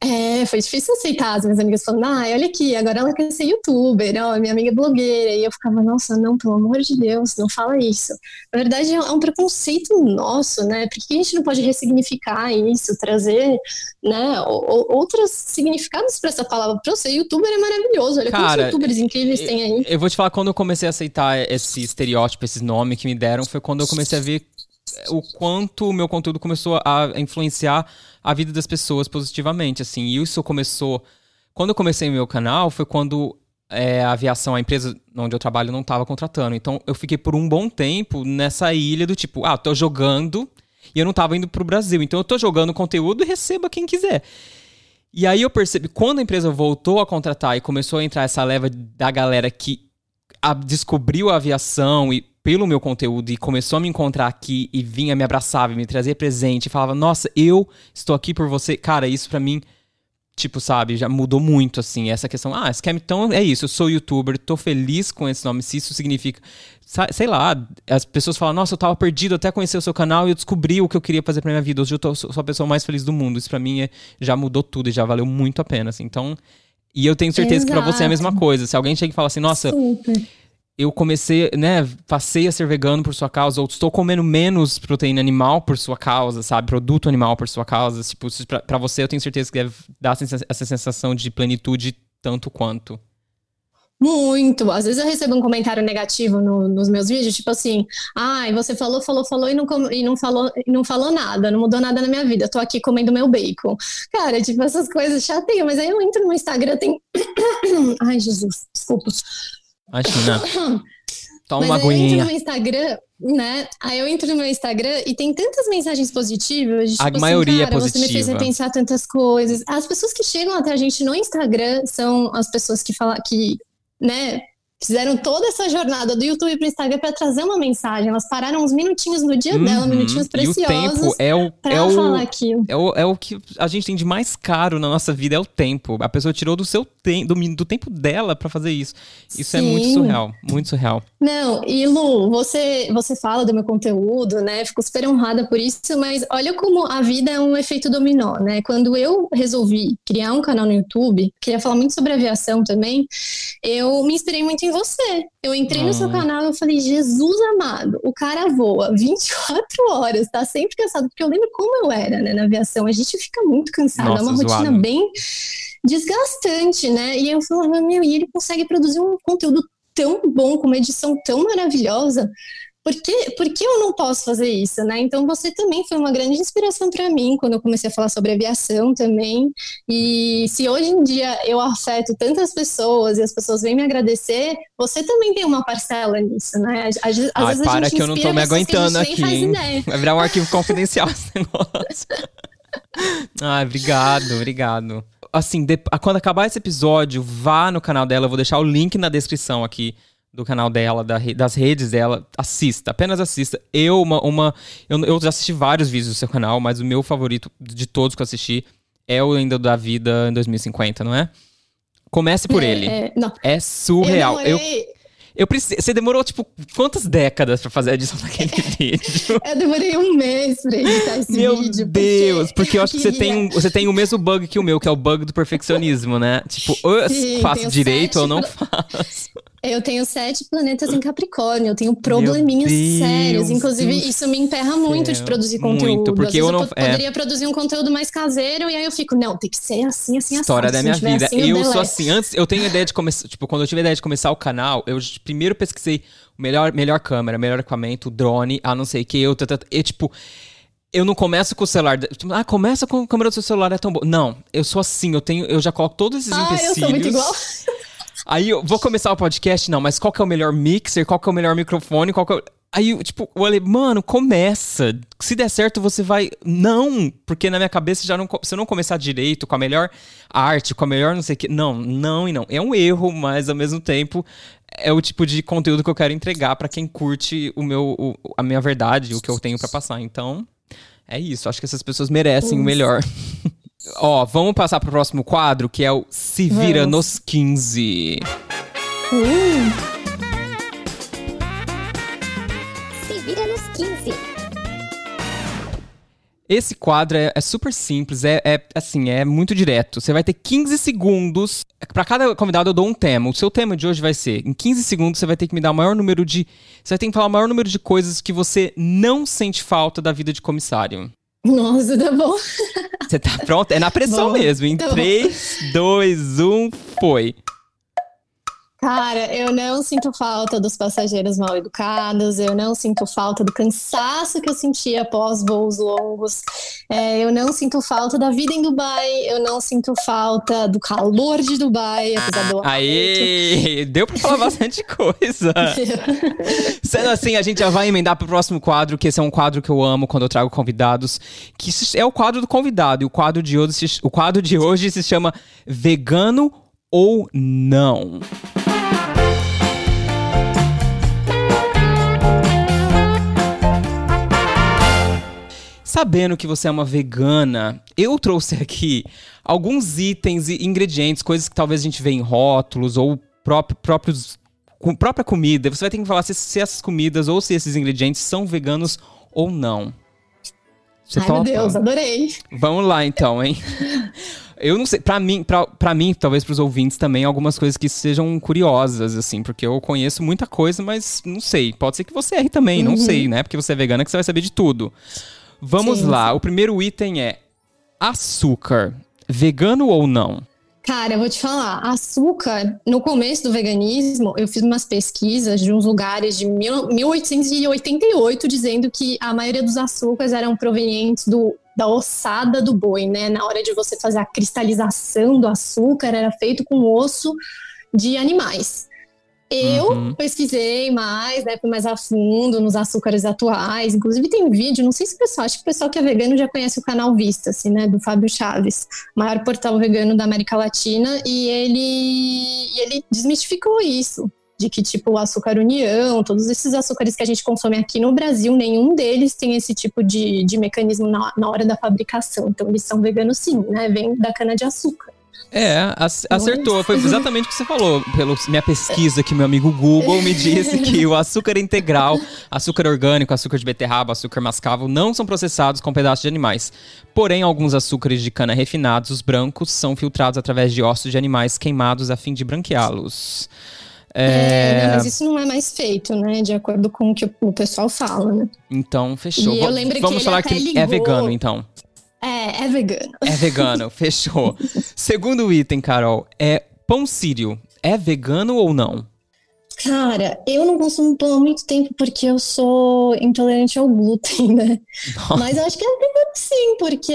É, foi difícil aceitar as minhas amigas falando, ah, olha aqui, agora ela quer ser youtuber, ó, minha amiga é blogueira. E eu ficava, nossa, não, pelo amor de Deus, não fala isso. Na verdade, é um preconceito nosso, né? Por que a gente não pode ressignificar isso, trazer, né, outros significados para essa palavra? Pra eu ser youtuber é maravilhoso, olha Cara, quantos youtubers incríveis tem aí. Eu vou te falar, quando eu comecei a aceitar esse estereótipo, esses nomes que me deram, foi quando eu comecei a ver o quanto o meu conteúdo começou a influenciar a vida das pessoas positivamente, assim. E isso começou... Quando eu comecei meu canal, foi quando é, a aviação, a empresa onde eu trabalho, não estava contratando. Então, eu fiquei por um bom tempo nessa ilha do tipo, ah, tô jogando e eu não estava indo pro Brasil. Então, eu tô jogando conteúdo e receba quem quiser. E aí eu percebi, quando a empresa voltou a contratar e começou a entrar essa leva da galera que a, descobriu a aviação e pelo meu conteúdo e começou a me encontrar aqui e vinha me abraçava, me trazia presente e falava: "Nossa, eu estou aqui por você". Cara, isso para mim tipo, sabe, já mudou muito assim, essa questão. Ah, scam então é isso, eu sou youtuber, tô feliz com esse nome, se isso significa sei lá, as pessoas falam: "Nossa, eu tava perdido até conhecer o seu canal e eu descobri o que eu queria fazer para minha vida. Hoje eu tô, sou a pessoa mais feliz do mundo". Isso para mim é, já mudou tudo e já valeu muito a pena, assim. Então, e eu tenho certeza Exato. que para você é a mesma coisa. Se alguém chega e fala assim: "Nossa, Super eu comecei, né, passei a ser vegano por sua causa, ou estou comendo menos proteína animal por sua causa, sabe? Produto animal por sua causa. Tipo, para você eu tenho certeza que deve dar essa sensação de plenitude tanto quanto. Muito. Às vezes eu recebo um comentário negativo no, nos meus vídeos, tipo assim, ai, ah, você falou, falou, falou e não, e não falou e não falou nada, não mudou nada na minha vida. Tô aqui comendo meu bacon. Cara, tipo, essas coisas chateiam, mas aí eu entro no Instagram, tem. ai, Jesus, desculpa. Imagina. Toma Mas uma aguinha. Eu entro no Instagram, né? Aí eu entro no meu Instagram e tem tantas mensagens positivas. Tipo a assim, maioria cara, é positiva. Você me fez repensar tantas coisas. As pessoas que chegam até a gente no Instagram são as pessoas que falam que, né? Fizeram toda essa jornada do YouTube para o Instagram para trazer uma mensagem. Elas pararam uns minutinhos no dia uhum. dela, minutinhos preciosos. E o tempo é o, é o. É o, é o que a gente tem de mais caro na nossa vida, é o tempo. A pessoa tirou do seu tempo, do, do tempo dela para fazer isso. Isso Sim. é muito surreal, muito surreal. Não, e Lu, você, você fala do meu conteúdo, né? Fico super honrada por isso, mas olha como a vida é um efeito dominó, né? Quando eu resolvi criar um canal no YouTube, queria falar muito sobre aviação também, eu me inspirei muito em você. Eu entrei no seu canal e falei, Jesus amado, o cara voa 24 horas, tá sempre cansado, porque eu lembro como eu era, né, na aviação. A gente fica muito cansado, Nossa, é uma zoado. rotina bem desgastante, né? E eu falava, meu, e ele consegue produzir um conteúdo tão bom, com uma edição tão maravilhosa por que, por que eu não posso fazer isso, né? Então você também foi uma grande inspiração para mim quando eu comecei a falar sobre aviação também. E se hoje em dia eu afeto tantas pessoas e as pessoas vêm me agradecer, você também tem uma parcela nisso, né? Às, às Ai, vezes para a gente que eu não tô me aguentando aqui. Vai virar um arquivo confidencial esse negócio. Ai, obrigado, obrigado. Assim, de, quando acabar esse episódio, vá no canal dela, eu vou deixar o link na descrição aqui do canal dela, da, das redes dela, assista, apenas assista. Eu, uma, uma eu, eu, já assisti vários vídeos do seu canal, mas o meu favorito de todos que eu assisti é o Ainda da Vida em 2050, não é? Comece por é, ele. É, é surreal. Eu, eu preciso. Você demorou, tipo, quantas décadas pra fazer a edição daquele vídeo? Eu demorei um mês pra editar esse Meu vídeo. Meu Deus, porque, eu acho que você tem, você tem o mesmo bug que o meu, que é o bug do perfeccionismo, né? Tipo, ou eu Sim, faço direito ou não faço. Eu tenho sete planetas em Capricórnio, eu tenho probleminhas sérios. Inclusive, isso me emperra muito de produzir conteúdo. Muito, porque eu não. Eu é... poderia produzir um conteúdo mais caseiro, e aí eu fico, não, tem que ser assim, assim, assim. História da minha vida. Assim, eu, eu sou assim, antes, eu tenho ideia de começar. Tipo, quando eu tive a ideia de começar o canal, eu primeiro pesquisei melhor, melhor câmera, melhor equipamento, drone, a não sei o que, eu, eu, tipo. Eu não começo com o celular. Tipo, ah, começa com a câmera do seu celular, é tão bom. Não, eu sou assim, eu tenho, eu já coloco todos esses ah, empecilhos. eu sou muito igual. Aí eu vou começar o podcast, não, mas qual que é o melhor mixer? Qual que é o melhor microfone? Qual que é o... Aí, tipo, eu falei, mano, começa. Se der certo, você vai. Não! Porque na minha cabeça já não. Se eu não começar direito, com a melhor arte, com a melhor não sei o que. Não, não e não. É um erro, mas ao mesmo tempo é o tipo de conteúdo que eu quero entregar para quem curte o meu, o, a minha verdade, o que eu tenho para passar. Então, é isso. Acho que essas pessoas merecem o melhor. Ó, vamos passar pro próximo quadro, que é o Se Vira vamos. nos 15. Uh. Esse quadro é, é super simples, é, é, assim, é muito direto. Você vai ter 15 segundos. Para cada convidado eu dou um tema. O seu tema de hoje vai ser: em 15 segundos você vai ter que me dar o maior número de. Você vai ter que falar o maior número de coisas que você não sente falta da vida de comissário. Nossa, tá bom. Você tá pronto? É na pressão bom, mesmo. Em tá 3, 2, 1, foi. Cara, eu não sinto falta dos passageiros mal educados, eu não sinto falta do cansaço que eu sentia após voos longos, é, eu não sinto falta da vida em Dubai, eu não sinto falta do calor de Dubai, apesar do. Aê! Deu pra falar bastante coisa. Sendo assim, a gente já vai emendar pro próximo quadro, que esse é um quadro que eu amo quando eu trago convidados, que é o quadro do convidado, e o quadro de hoje, o quadro de hoje se chama Vegano ou Não. Sabendo que você é uma vegana, eu trouxe aqui alguns itens e ingredientes, coisas que talvez a gente vê em rótulos ou próprios com própria comida. Você vai ter que falar se, se, essas comidas ou se esses ingredientes são veganos ou não. Você Ai, topa? meu Deus, adorei. Vamos lá então, hein? Eu não sei, para mim, para mim, talvez para os ouvintes também, algumas coisas que sejam curiosas, assim, porque eu conheço muita coisa, mas não sei. Pode ser que você erre também, uhum. não sei, né? Porque você é vegana que você vai saber de tudo. Vamos sim, lá. O primeiro item é açúcar. Vegano ou não? Cara, eu vou te falar, açúcar, no começo do veganismo, eu fiz umas pesquisas de uns lugares de 1888 dizendo que a maioria dos açúcares eram provenientes do, da ossada do boi, né? Na hora de você fazer a cristalização do açúcar, era feito com osso de animais. Eu uhum. pesquisei mais, né, mais a fundo nos açúcares atuais. Inclusive tem vídeo, não sei se o pessoal, acho que o pessoal que é vegano já conhece o canal Vista, assim, né, do Fábio Chaves, maior portal vegano da América Latina, e ele, ele desmistificou isso, de que tipo o açúcar união, todos esses açúcares que a gente consome aqui no Brasil, nenhum deles tem esse tipo de, de mecanismo na, na hora da fabricação. Então eles são veganos sim, né, vem da cana de açúcar. É, acertou. Foi exatamente o que você falou. Pela minha pesquisa que meu amigo Google me disse que o açúcar integral, açúcar orgânico, açúcar de beterraba, açúcar mascavo não são processados com pedaços de animais. Porém, alguns açúcares de cana refinados, os brancos, são filtrados através de ossos de animais queimados a fim de branqueá-los. É... é... mas isso não é mais feito, né? De acordo com o que o pessoal fala, né? Então, fechou. Vamos falar que ligou... é vegano, então. É, é vegano. É vegano, fechou. Segundo item, Carol, é pão sírio. É vegano ou não? Cara, eu não consumo pão há muito tempo porque eu sou intolerante ao glúten, né? Nossa. Mas eu acho que é vegano sim, porque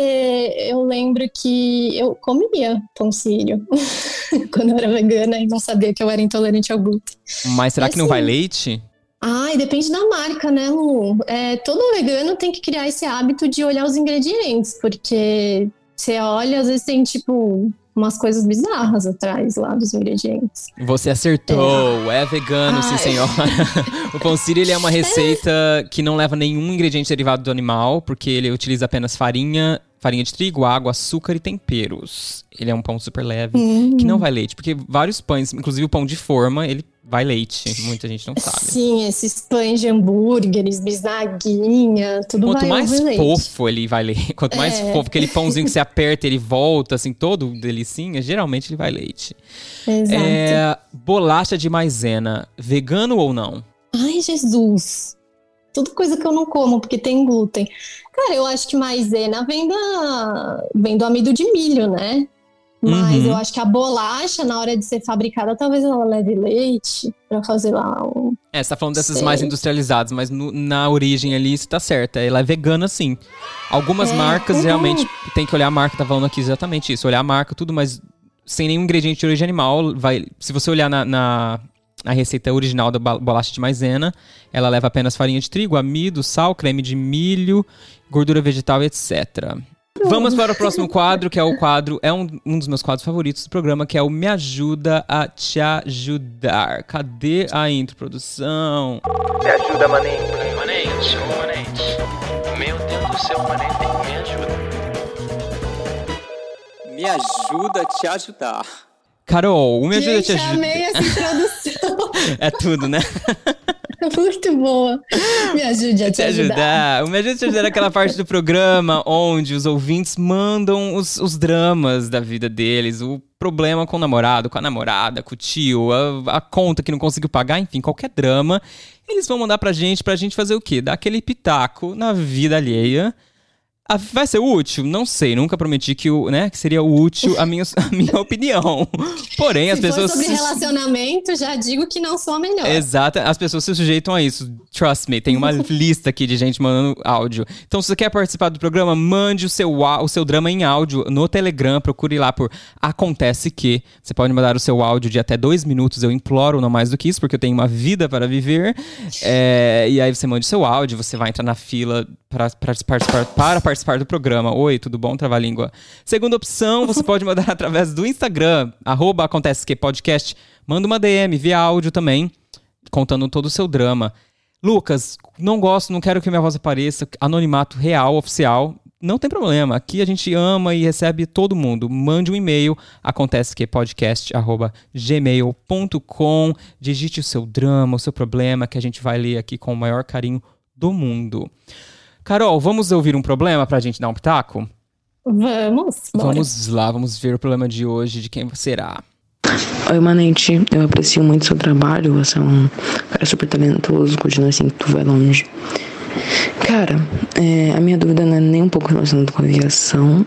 eu lembro que eu comia pão sírio quando eu era vegana e não sabia que eu era intolerante ao glúten. Mas será que não vai leite? Ai, depende da marca, né, Lu? É, todo vegano tem que criar esse hábito de olhar os ingredientes, porque você olha, às vezes tem, tipo, umas coisas bizarras atrás lá dos ingredientes. Você acertou, é, é vegano, Ai. sim senhora. o pão ele é uma receita é. que não leva nenhum ingrediente derivado do animal, porque ele utiliza apenas farinha, farinha de trigo, água, açúcar e temperos. Ele é um pão super leve, hum. que não vai leite, porque vários pães, inclusive o pão de forma, ele vai leite. Muita gente não sabe. Sim, esses pães de hambúrgueres, bisnaguinha, tudo Quanto vai mais fofo ele vai leite. Quanto mais é. fofo, aquele pãozinho que você aperta, ele volta, assim, todo delicinha, geralmente ele vai leite. Exato. É, bolacha de maisena, vegano ou não? Ai, Jesus! Tudo coisa que eu não como, porque tem glúten. Cara, eu acho que maisena vem, da... vem do amido de milho, né? Mas uhum. eu acho que a bolacha, na hora de ser fabricada, talvez ela leve leite para fazer lá o. É, você tá falando dessas Sei. mais industrializadas, mas no, na origem ali você tá certa. Ela é vegana sim. Algumas é, marcas uhum. realmente tem que olhar a marca, tá falando aqui exatamente isso. Olhar a marca, tudo, mas sem nenhum ingrediente de origem animal. Vai, se você olhar na, na, na receita original da bolacha de maisena, ela leva apenas farinha de trigo, amido, sal, creme de milho, gordura vegetal, etc. Vamos para o próximo quadro, que é o quadro, é um, um dos meus quadros favoritos do programa, que é o Me Ajuda a Te Ajudar. Cadê a introdução? Me ajuda, Manente. Manente, ô Manente. Meu Deus do céu, Manente, me ajuda. Me ajuda a te ajudar. Carol, o Me Ajuda Gente, a Te Ajudar. amei essa introdução. é tudo, né? Muito boa. Me ajude a te, te ajudar. ajudar. Me Ajude a Te Ajudar é aquela parte do programa onde os ouvintes mandam os, os dramas da vida deles, o problema com o namorado, com a namorada, com o tio, a, a, conta que não conseguiu pagar, enfim, qualquer drama. Eles vão mandar pra gente, pra gente fazer o quê? Dar aquele pitaco na vida alheia vai ser útil? Não sei, nunca prometi que, o, né, que seria útil a minha, a minha opinião. Porém, as se pessoas. sobre relacionamento, já digo que não sou a melhor. Exato, as pessoas se sujeitam a isso. Trust me, tem uma lista aqui de gente mandando áudio. Então, se você quer participar do programa, mande o seu, o seu drama em áudio no Telegram, procure lá por Acontece Que. Você pode mandar o seu áudio de até dois minutos, eu imploro, não mais do que isso, porque eu tenho uma vida para viver. É, e aí você mande o seu áudio, você vai entrar na fila para participar, para participar do programa. Oi, tudo bom, Trava-Língua? Segunda opção, você pode mandar através do Instagram, arroba acontece que podcast. Manda uma DM via áudio também, contando todo o seu drama. Lucas, não gosto, não quero que minha voz apareça. Anonimato real, oficial. Não tem problema. Aqui a gente ama e recebe todo mundo. Mande um e-mail, acontece que podcast@gmail.com. Digite o seu drama, o seu problema, que a gente vai ler aqui com o maior carinho do mundo. Carol, vamos ouvir um problema pra gente dar um pitaco? Vamos. Bora. Vamos lá, vamos ver o problema de hoje, de quem será. Oi, Manente. Eu aprecio muito seu trabalho. Você é um cara super talentoso, continua assim que tu vai longe. Cara, é, a minha dúvida não é nem um pouco relacionada com a aviação.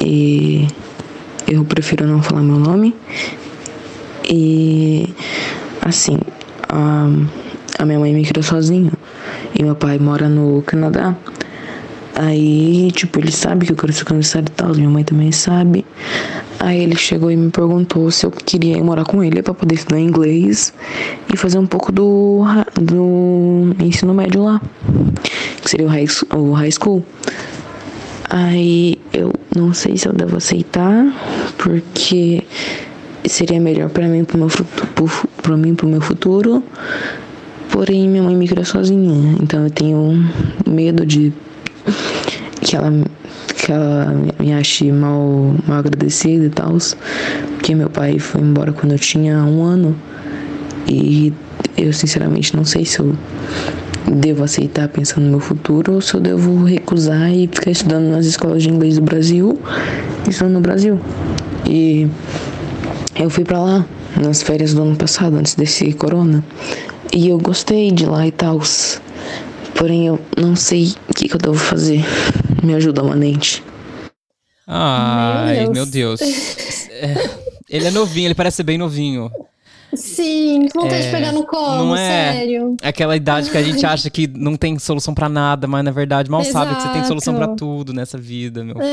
E eu prefiro não falar meu nome. E assim, a, a minha mãe me criou sozinha. E meu pai mora no Canadá. Aí, tipo, ele sabe que eu quero ser comissário e tal, minha mãe também sabe. Aí ele chegou e me perguntou se eu queria ir morar com ele para poder estudar inglês e fazer um pouco do, do ensino médio lá, que seria o high, o high school. Aí eu não sei se eu devo aceitar, porque seria melhor para mim, pro meu, pro mim, pro meu futuro. Porém, minha mãe criou sozinha, então eu tenho medo de que ela, que ela me ache mal, mal agradecida e tal. Porque meu pai foi embora quando eu tinha um ano. E eu sinceramente não sei se eu devo aceitar pensando no meu futuro ou se eu devo recusar e ficar estudando nas escolas de inglês do Brasil, estudando no Brasil. E eu fui para lá nas férias do ano passado, antes desse corona. E eu gostei de lá e tal. Porém, eu não sei o que, que eu devo fazer. Me ajuda, Manente. Ai, meu Deus. Meu Deus. É, ele é novinho, ele parece ser bem novinho. Sim, que vontade é, de pegar no colo, não é sério. Aquela idade que a gente acha que não tem solução para nada, mas na verdade mal Exato. sabe que você tem solução para tudo nessa vida, meu é.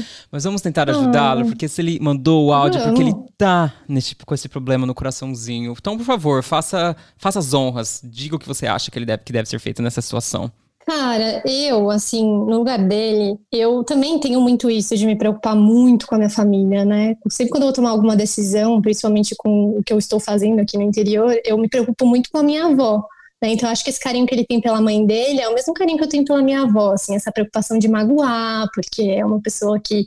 filho. Mas vamos tentar ajudá-lo, porque se ele mandou o áudio, porque ele tá nesse, com esse problema no coraçãozinho. Então, por favor, faça, faça as honras, diga o que você acha que ele deve, que deve ser feito nessa situação. Cara, eu, assim, no lugar dele, eu também tenho muito isso de me preocupar muito com a minha família, né? Sempre quando eu vou tomar alguma decisão, principalmente com o que eu estou fazendo aqui no interior, eu me preocupo muito com a minha avó. Né? Então, acho que esse carinho que ele tem pela mãe dele é o mesmo carinho que eu tenho pela minha avó, assim, essa preocupação de magoar, porque é uma pessoa que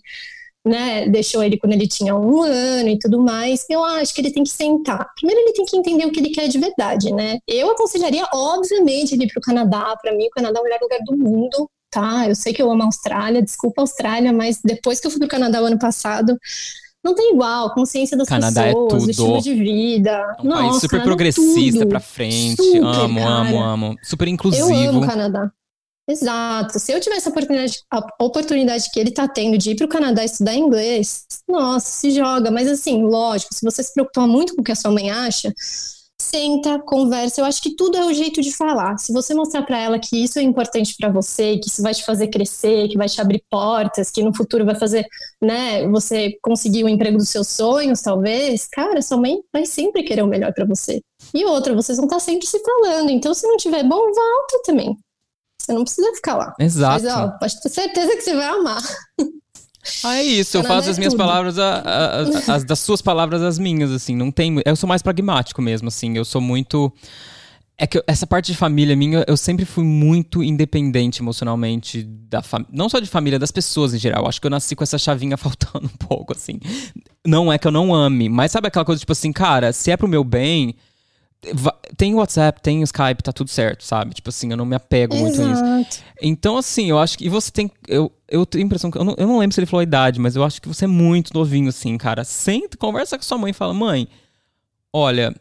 né, deixou ele quando ele tinha um ano e tudo mais, eu acho que ele tem que sentar. Primeiro ele tem que entender o que ele quer de verdade, né? Eu aconselharia, obviamente, ele ir para o Canadá. Para mim, o Canadá é o melhor lugar do mundo, tá? Eu sei que eu amo a Austrália, desculpa a Austrália, mas depois que eu fui para o Canadá o ano passado, não tem igual, consciência das Canadá é pessoas, é estilo de vida. É um Nossa, país super progressista para frente. Super, amo, cara. amo, amo. Super inclusivo. Eu amo o Canadá. Exato. Se eu tivesse a oportunidade, a oportunidade que ele está tendo de ir para o Canadá estudar inglês, nossa, se joga. Mas assim, lógico, se você se preocupa muito com o que a sua mãe acha, senta, conversa. Eu acho que tudo é o jeito de falar. Se você mostrar para ela que isso é importante para você, que isso vai te fazer crescer, que vai te abrir portas, que no futuro vai fazer, né, você conseguir o emprego dos seus sonhos, talvez, cara, sua mãe vai sempre querer o melhor para você. E outra, vocês vão estar sempre se falando. Então, se não tiver bom, volta também. Você não precisa ficar lá. Exato. Mas, ó, pode ter certeza que você vai amar. Ah, é isso. Eu Canadá faço é as minhas tudo. palavras, a- a- a- as das suas palavras, as minhas, assim. Não tem. Eu sou mais pragmático mesmo, assim. Eu sou muito. É que eu- essa parte de família minha, eu sempre fui muito independente emocionalmente da família. Não só de família, das pessoas em geral. Acho que eu nasci com essa chavinha faltando um pouco, assim. Não é que eu não ame, mas sabe aquela coisa tipo assim, cara, se é pro meu bem. Tem o WhatsApp, tem o Skype, tá tudo certo, sabe? Tipo assim, eu não me apego muito nisso. Exato. Então, assim, eu acho que. E você tem. Eu, eu tenho a impressão que. Eu não, eu não lembro se ele falou a idade, mas eu acho que você é muito novinho, assim, cara. Senta, conversa com sua mãe e fala: mãe, olha.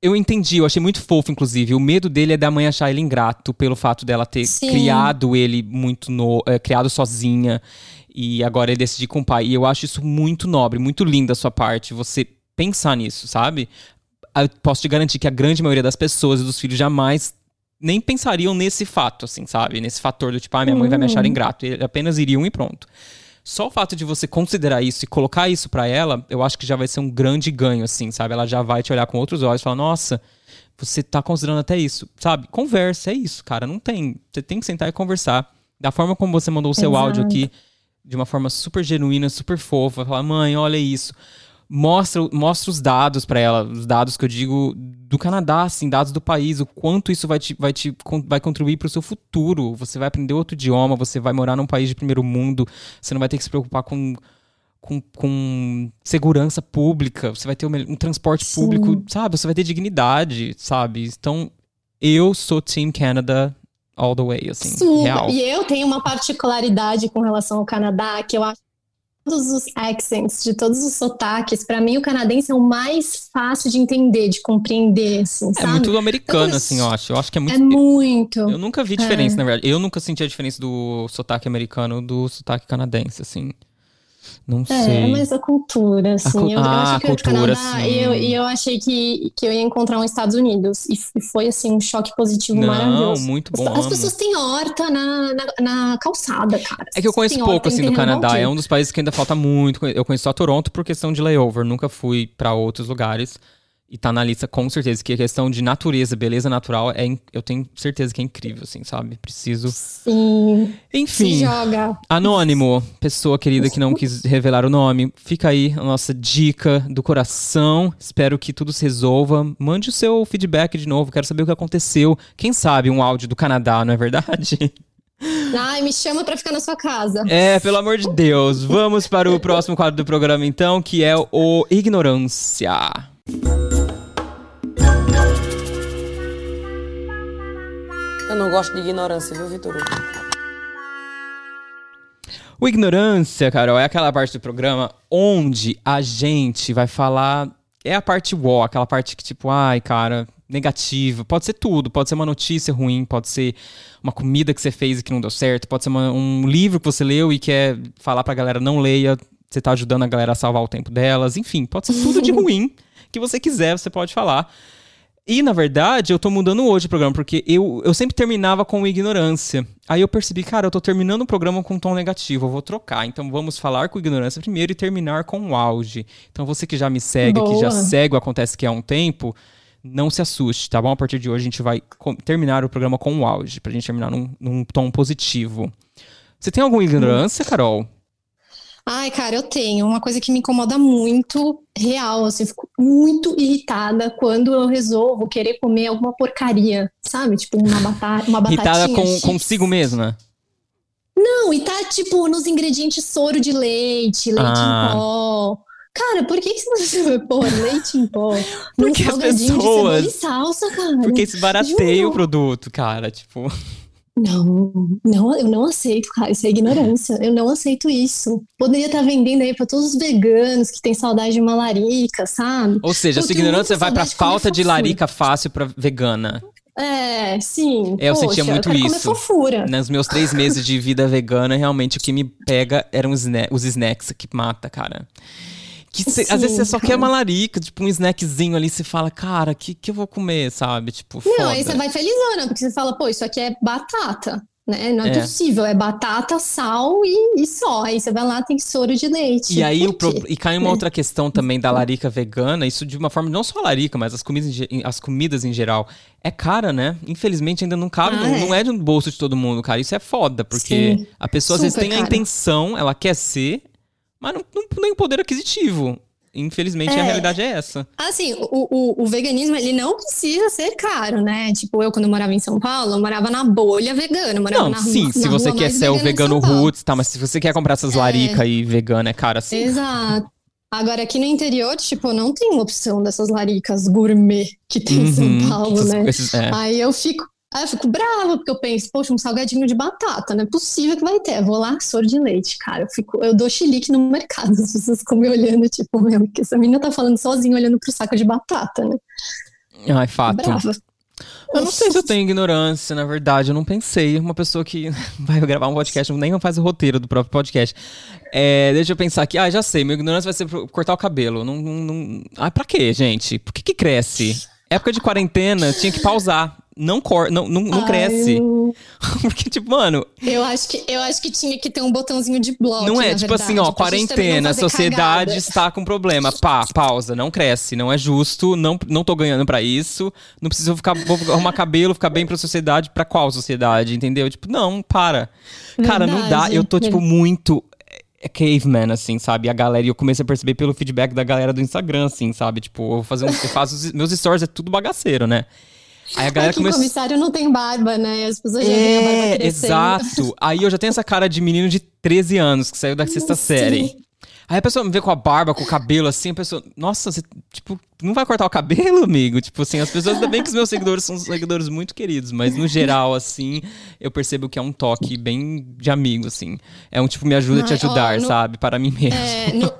Eu entendi, eu achei muito fofo, inclusive. O medo dele é da mãe achar ele ingrato pelo fato dela ter Sim. criado ele muito no, é, criado sozinha e agora ele decidir com o pai. E eu acho isso muito nobre, muito lindo da sua parte, você pensar nisso, sabe? Eu posso te garantir que a grande maioria das pessoas e dos filhos jamais nem pensariam nesse fato, assim, sabe? Nesse fator do tipo, ah, minha mãe vai me achar ingrato. E apenas iriam e pronto. Só o fato de você considerar isso e colocar isso pra ela, eu acho que já vai ser um grande ganho, assim, sabe? Ela já vai te olhar com outros olhos e falar, nossa, você tá considerando até isso, sabe? Conversa, é isso, cara. Não tem. Você tem que sentar e conversar. Da forma como você mandou o seu Exato. áudio aqui, de uma forma super genuína, super fofa, falar, mãe, olha isso. Mostra, mostra os dados pra ela, os dados que eu digo do Canadá, assim, dados do país, o quanto isso vai te, vai te vai contribuir pro seu futuro. Você vai aprender outro idioma, você vai morar num país de primeiro mundo, você não vai ter que se preocupar com, com, com segurança pública, você vai ter um, um transporte Sim. público, sabe? Você vai ter dignidade, sabe? Então, eu sou Team Canada all the way, assim, Super. real. E eu tenho uma particularidade com relação ao Canadá, que eu acho todos os accents, de todos os sotaques, pra mim o canadense é o mais fácil de entender, de compreender, assim, É sabe? muito americano, Eu- assim, eu acho. Eu acho que é muito. É muito. Eu nunca vi diferença, É. na verdade. Eu nunca senti a diferença do sotaque americano do sotaque canadense, assim. Não É, sei. mas a cultura, assim. cu- eu, Ah, a que pro cultura, Canadá sim. e eu, e eu achei que, que eu ia encontrar um Estados Unidos. E, foi, assim, um choque positivo Não, maravilhoso. muito bom. As amo. pessoas têm horta na, na, na calçada, cara. É que eu conheço pouco, horta assim, do Canadá. É um dos países que ainda falta muito. Eu conheço só Toronto por questão de layover. Nunca fui pra outros lugares. E tá na lista com certeza. Que a questão de natureza, beleza natural, é, eu tenho certeza que é incrível, assim, sabe? Preciso. Sim, se Enfim. joga. Anônimo, pessoa querida que não quis revelar o nome, fica aí a nossa dica do coração. Espero que tudo se resolva. Mande o seu feedback de novo, quero saber o que aconteceu. Quem sabe um áudio do Canadá, não é verdade? Ai, me chama pra ficar na sua casa. É, pelo amor de Deus. Vamos para o próximo quadro do programa, então, que é o Ignorância. Eu não gosto de ignorância, viu, Vitor? Hugo? O Ignorância, Carol, é aquela parte do programa onde a gente vai falar. É a parte wow, aquela parte que, tipo, ai, cara, negativa. Pode ser tudo. Pode ser uma notícia ruim, pode ser uma comida que você fez e que não deu certo, pode ser uma- um livro que você leu e quer falar pra galera não leia. Você tá ajudando a galera a salvar o tempo delas. Enfim, pode ser tudo de ruim que você quiser, você pode falar. E, na verdade, eu tô mudando hoje o programa, porque eu, eu sempre terminava com ignorância. Aí eu percebi, cara, eu tô terminando o programa com um tom negativo, eu vou trocar. Então vamos falar com ignorância primeiro e terminar com o auge. Então você que já me segue, que já Boa. segue o Acontece Que há um tempo, não se assuste, tá bom? A partir de hoje a gente vai terminar o programa com o auge, pra gente terminar num, num tom positivo. Você tem alguma ignorância, Carol? Ai, cara, eu tenho uma coisa que me incomoda muito, real, assim, eu fico muito irritada quando eu resolvo querer comer alguma porcaria, sabe? Tipo uma batata, uma batatinha Irritada com, consigo mesma? Não, e tá, tipo, nos ingredientes soro de leite, leite Ah. em pó. Cara, por que que você vai pôr leite em pó Porque as salgadinho de pessoas- cebola e salsa, cara? Porque se barateia Juro. o produto, cara. Tipo. Não, não, eu não aceito, cara. Isso é ignorância. Eu não aceito isso. Poderia estar vendendo aí pra todos os veganos que têm saudade de uma larica, sabe? Ou seja, tenho ignorância vai de comer falta de fofura. larica fácil pra vegana. É, sim. É, eu sentia Poxa, muito eu isso. fofura. Nos meus três meses de vida vegana, realmente o que me pega eram os, os snacks que mata, cara. Que cê- às vezes você só quer uma larica, tipo um snackzinho ali, você fala, cara, que que eu vou comer, sabe? Tipo, Não, foda. aí você vai felizona, porque você fala, pô, isso aqui é batata, né? Não é, É. possível, é batata, sal e, e só. Aí você vai lá, tem soro de leite. E aí o pro... e cai uma outra questão também da larica vegana, isso de uma forma não só a larica, mas as comidas em, as comidas em geral é cara, né? Infelizmente ainda não cabe, Ah, não, é. não é no bolso de todo mundo, cara. Isso é foda, porque Sim. a pessoa às vezes Super tem a caro. intenção, ela quer ser, mas não, não tem o poder aquisitivo. Infelizmente a É. realidade é essa. Assim, o, o, o veganismo, ele não precisa ser caro, né? Tipo, eu, quando eu morava em São Paulo, eu morava na bolha vegana. Morava Não, na, sim, na se rua você quer ser o vegano Paulo. roots, tá, mas se você quer comprar essas larica e vegana é cara assim. Exato. Agora, aqui no interior, tipo, não tem opção dessas laricas gourmet que tem em Uhum, São Paulo, essas- né? esses- é. Aí eu fico, aí eu fico brava, porque eu penso, poxa, um salgadinho de batata, não é possível que vai ter. Eu vou lá, soro de leite, cara. Eu, fico, eu dou chilique no mercado, as pessoas ficam me olhando, tipo, meu, que essa menina tá falando sozinha, olhando pro saco de batata, né? Ai, fato. Brava. Eu não sei se eu tenho ignorância, na verdade. Eu não pensei. Uma pessoa que vai gravar um podcast, nem faz o roteiro do próprio podcast. É, deixa eu pensar aqui. Ah, já sei. Minha ignorância vai ser cortar o cabelo. Não, não, não... Ah, pra quê, gente? Por que, que cresce? Época de quarentena, tinha que pausar. Não, cor... não, não, não Ai, cresce. eu- Porque, tipo, mano, Eu acho, que, eu acho que tinha que ter um botãozinho de bloco. não é na tipo assim, verdade, ó, também não quarentena, a sociedade cagada. está com problema. Pá, pausa, não cresce, não é justo, não, não tô ganhando pra isso, não preciso ficar, vou arrumar cabelo, ficar bem pra sociedade, pra qual sociedade, entendeu? Tipo, não, para. Cara, não dá, Verdade. eu tô, tipo, muito é caveman, assim, sabe? A galera, e eu comecei a perceber pelo feedback da galera do Instagram, assim, sabe? Tipo, eu, vou fazer um, eu faço, os- meus stories é tudo bagaceiro, né? Aí a galera Aqui, começou... comissário não tem barba, né? As pessoas já veem a barba É, crescendo. exato. Aí eu já tenho essa cara de menino de 13 anos que saiu da sexta Sim. série. Aí a pessoa me vê com a barba, com o cabelo assim, a pessoa, nossa, você, tipo, não vai cortar o cabelo, amigo? Tipo assim, as pessoas, ainda bem que os meus seguidores são seguidores muito queridos, mas no geral, assim, eu percebo que é um toque bem de amigo, assim. É um tipo, me ajuda a te Ai, ó, ajudar, no- sabe? Para mim mesmo. É, no,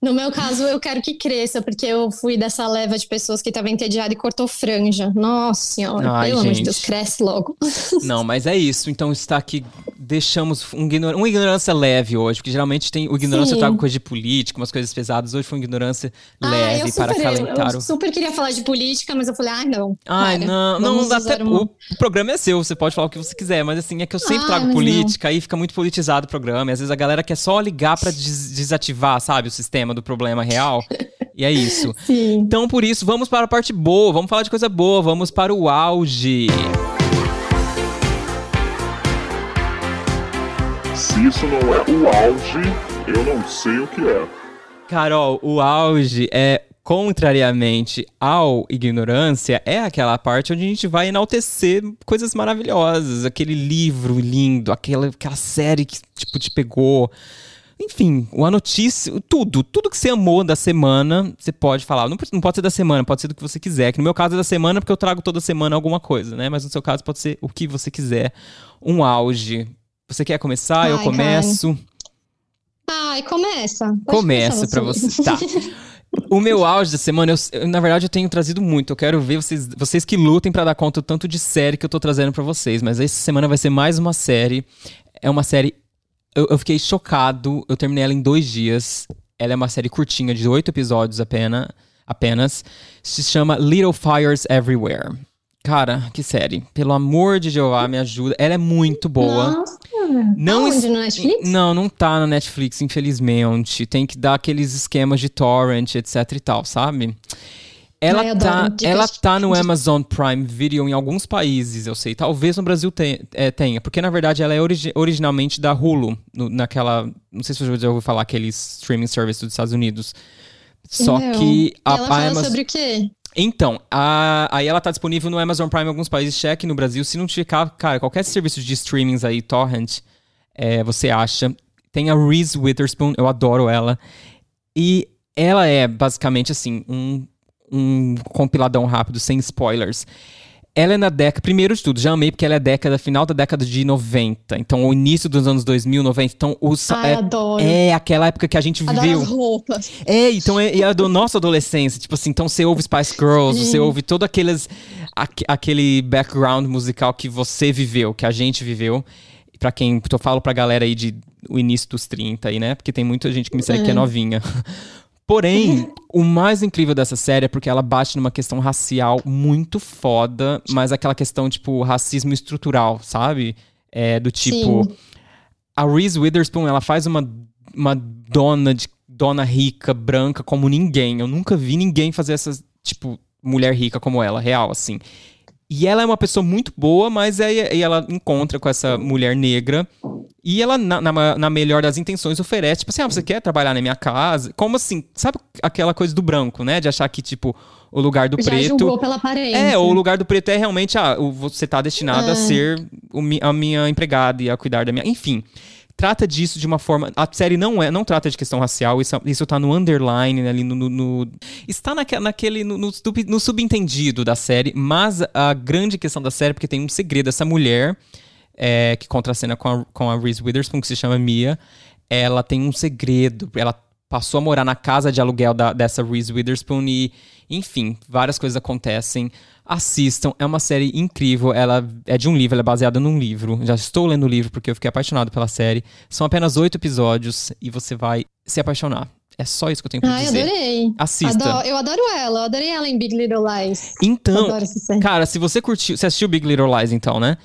no meu caso, eu quero que cresça, porque eu fui dessa leva de pessoas que estavam entediadas e cortou franja. Nossa senhora, Ai, pelo amor de. Deus, cresce logo. Não, mas é isso. Então está aqui, deixamos um ignor- uma ignorância leve hoje, porque geralmente tem o ignorância eu trago coisa de política, umas coisas pesadas. Hoje foi uma ignorância Ah, leve para eu, acalentar eu o super queria falar de política, mas eu falei, ai, não. Ai, para, não, não, dá até. uma- O, o programa é seu, você pode falar o que você quiser, mas assim, é que eu sempre Ah, trago política, aí fica muito politizado o programa, e às vezes a galera quer só ligar pra des- desativar, sabe, o sistema do problema real. e é isso. Sim. Então, por isso, vamos para a parte boa, vamos falar de coisa boa, vamos para o auge. Se isso não é o auge, eu não sei o que é. Carol, o auge é, contrariamente ao ignorância, é aquela parte onde a gente vai enaltecer coisas maravilhosas, aquele livro lindo, aquela, aquela série que tipo te pegou. Enfim, uma notícia, tudo, tudo que você amou da semana, você pode falar. Não, não pode ser da semana, pode ser do que você quiser. Que no meu caso é da semana, porque eu trago toda semana alguma coisa, né? Mas no seu caso pode ser o que você quiser. Um auge. Você quer começar? eu Ai, começo. Ai, começa. Pode Começa pra você. Tá. O meu auge da semana, eu, eu, na verdade, eu tenho trazido muito. Eu quero ver vocês, vocês que lutem pra dar conta do tanto de série que eu tô trazendo pra vocês. Mas essa semana vai ser mais uma série. É uma série. Eu, eu fiquei chocado. Eu terminei ela em dois dias. Ela é uma série curtinha, de oito episódios apenas. apenas. Se chama Little Fires Everywhere. Cara, que série. Pelo amor de Jeová, me ajuda. Ela é muito boa. Nossa. Não Aonde, es- no Netflix? Não, não tá na Netflix, infelizmente. Tem que dar aqueles esquemas de torrent, etc e tal, sabe? Ela Ai, tá, dicas ela tá no Amazon Prime Video em alguns países, eu sei. Talvez no Brasil tenha, é, tenha porque na verdade ela é origi- originalmente da Hulu, no- naquela, não sei se você já ouviu falar aquele streaming service dos Estados Unidos. Só Não. que a, Ela a fala Amazon sobre o quê? então, a- aí ela tá disponível no Amazon Prime em alguns países, cheque no Brasil. Se não ficar, cara, qualquer serviço de streamings aí, torrent, é, você acha. Tem a Reese Witherspoon, eu adoro ela. E ela é basicamente assim, um, um compiladão rápido, sem spoilers. Ela é na década, primeiro de tudo, já amei porque ela é década, final da década de 90. Então, o início dos anos 2000, 90. Então, o, Ai, é, adoro. é aquela época que a gente Adoro viveu. as roupas. É, então é, é a do nossa adolescência. Tipo assim, então você ouve Spice Girls, você ouve todo aqueles, aque- aquele background musical que você viveu, que a gente viveu. Pra quem, eu falo pra galera aí de o início dos 30 aí, né? Porque tem muita gente que me segue que é novinha. Porém, o mais incrível dessa série é porque ela bate numa questão racial muito foda, mas aquela questão, tipo, racismo estrutural, sabe? É, do tipo. Sim. A Reese Witherspoon, ela faz uma, uma dona de dona rica, branca, como ninguém. Eu nunca vi ninguém fazer essa, tipo, mulher rica como ela, real, assim. E ela é uma pessoa muito boa, mas aí, ela encontra com essa mulher negra. E ela, na, na, na melhor das intenções, oferece, tipo assim, ah, você quer trabalhar na minha casa? Como assim? Sabe aquela coisa do branco, né? De achar que, tipo, o lugar do Já preto. pela aparência. É, ou o lugar do preto é realmente, ah, você tá destinado a É. ser a minha empregada e a cuidar da minha. Enfim. Trata disso de uma forma. A série não é, não trata de questão racial, isso, isso tá no underline, ali no. no- no- está naque, naquele. No, no no subentendido da série, mas a grande questão da série, porque tem um segredo, essa mulher é, que contracena com a, com a Reese Witherspoon, que se chama Mia, ela tem um segredo. Ela passou a morar na casa de aluguel da- dessa Reese Witherspoon e, enfim, várias coisas acontecem. Assistam, é uma série incrível. Ela é de um livro, ela é baseada num livro. Já estou lendo o livro porque eu fiquei apaixonado pela série. São apenas oito episódios e você vai se apaixonar. É só isso que eu tenho pra Ai, dizer. adorei. Assista. Adoro- eu adoro ela, eu adorei ela em Big Little Lies. Então, adoro essa série. cara, se você curtiu. Você assistiu Big Little Lies, então, né?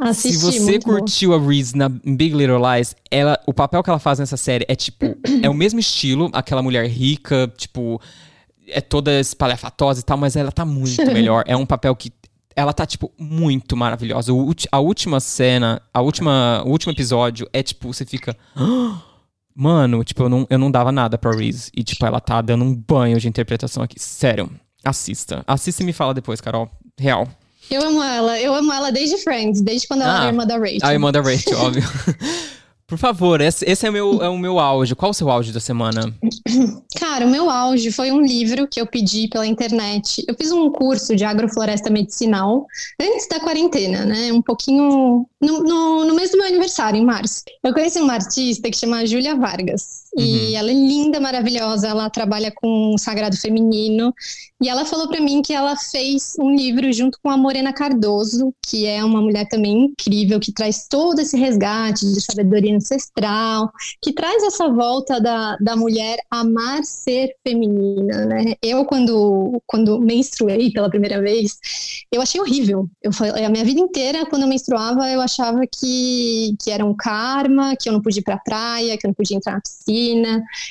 Assisti, Se você muito bom. curtiu a Reese na Big Little Lies, ela, o papel que ela faz nessa série é tipo, é o mesmo estilo, aquela mulher rica, tipo, é toda espalhafatosa e tal, mas ela tá muito melhor. É um papel que ela tá tipo muito maravilhosa. O a última cena, a última, o último episódio é tipo, você fica "Ah!" Mano, tipo, eu não, eu não dava nada pra Reese. E, tipo, ela tá dando um banho de interpretação aqui. Sério, assista. Assista e me fala depois, Carol. Real. Eu amo ela, eu amo ela desde Friends, desde quando ela Ah, era irmã da Rachel. A irmã da Rachel, óbvio. Por favor, esse, esse é, o meu, é o meu auge. Qual o seu auge da semana? Cara, o meu auge foi um livro que eu pedi pela internet. Eu fiz um curso de agrofloresta medicinal antes da quarentena, né? Um pouquinho no, no, no mês do meu aniversário, em março. Eu conheci uma artista que chama Júlia Vargas. E ela é linda, maravilhosa. Ela trabalha com o sagrado feminino. E ela falou pra mim que ela fez um livro junto com a Morena Cardoso, que é uma mulher também incrível, que traz todo esse resgate de sabedoria ancestral, que traz essa volta da, da mulher amar ser feminina, né? Eu, quando, quando menstruei pela primeira vez, eu achei horrível. Eu a minha vida inteira, quando eu menstruava, eu achava que, que era um karma, que eu não podia ir pra praia, que eu não podia entrar na piscina.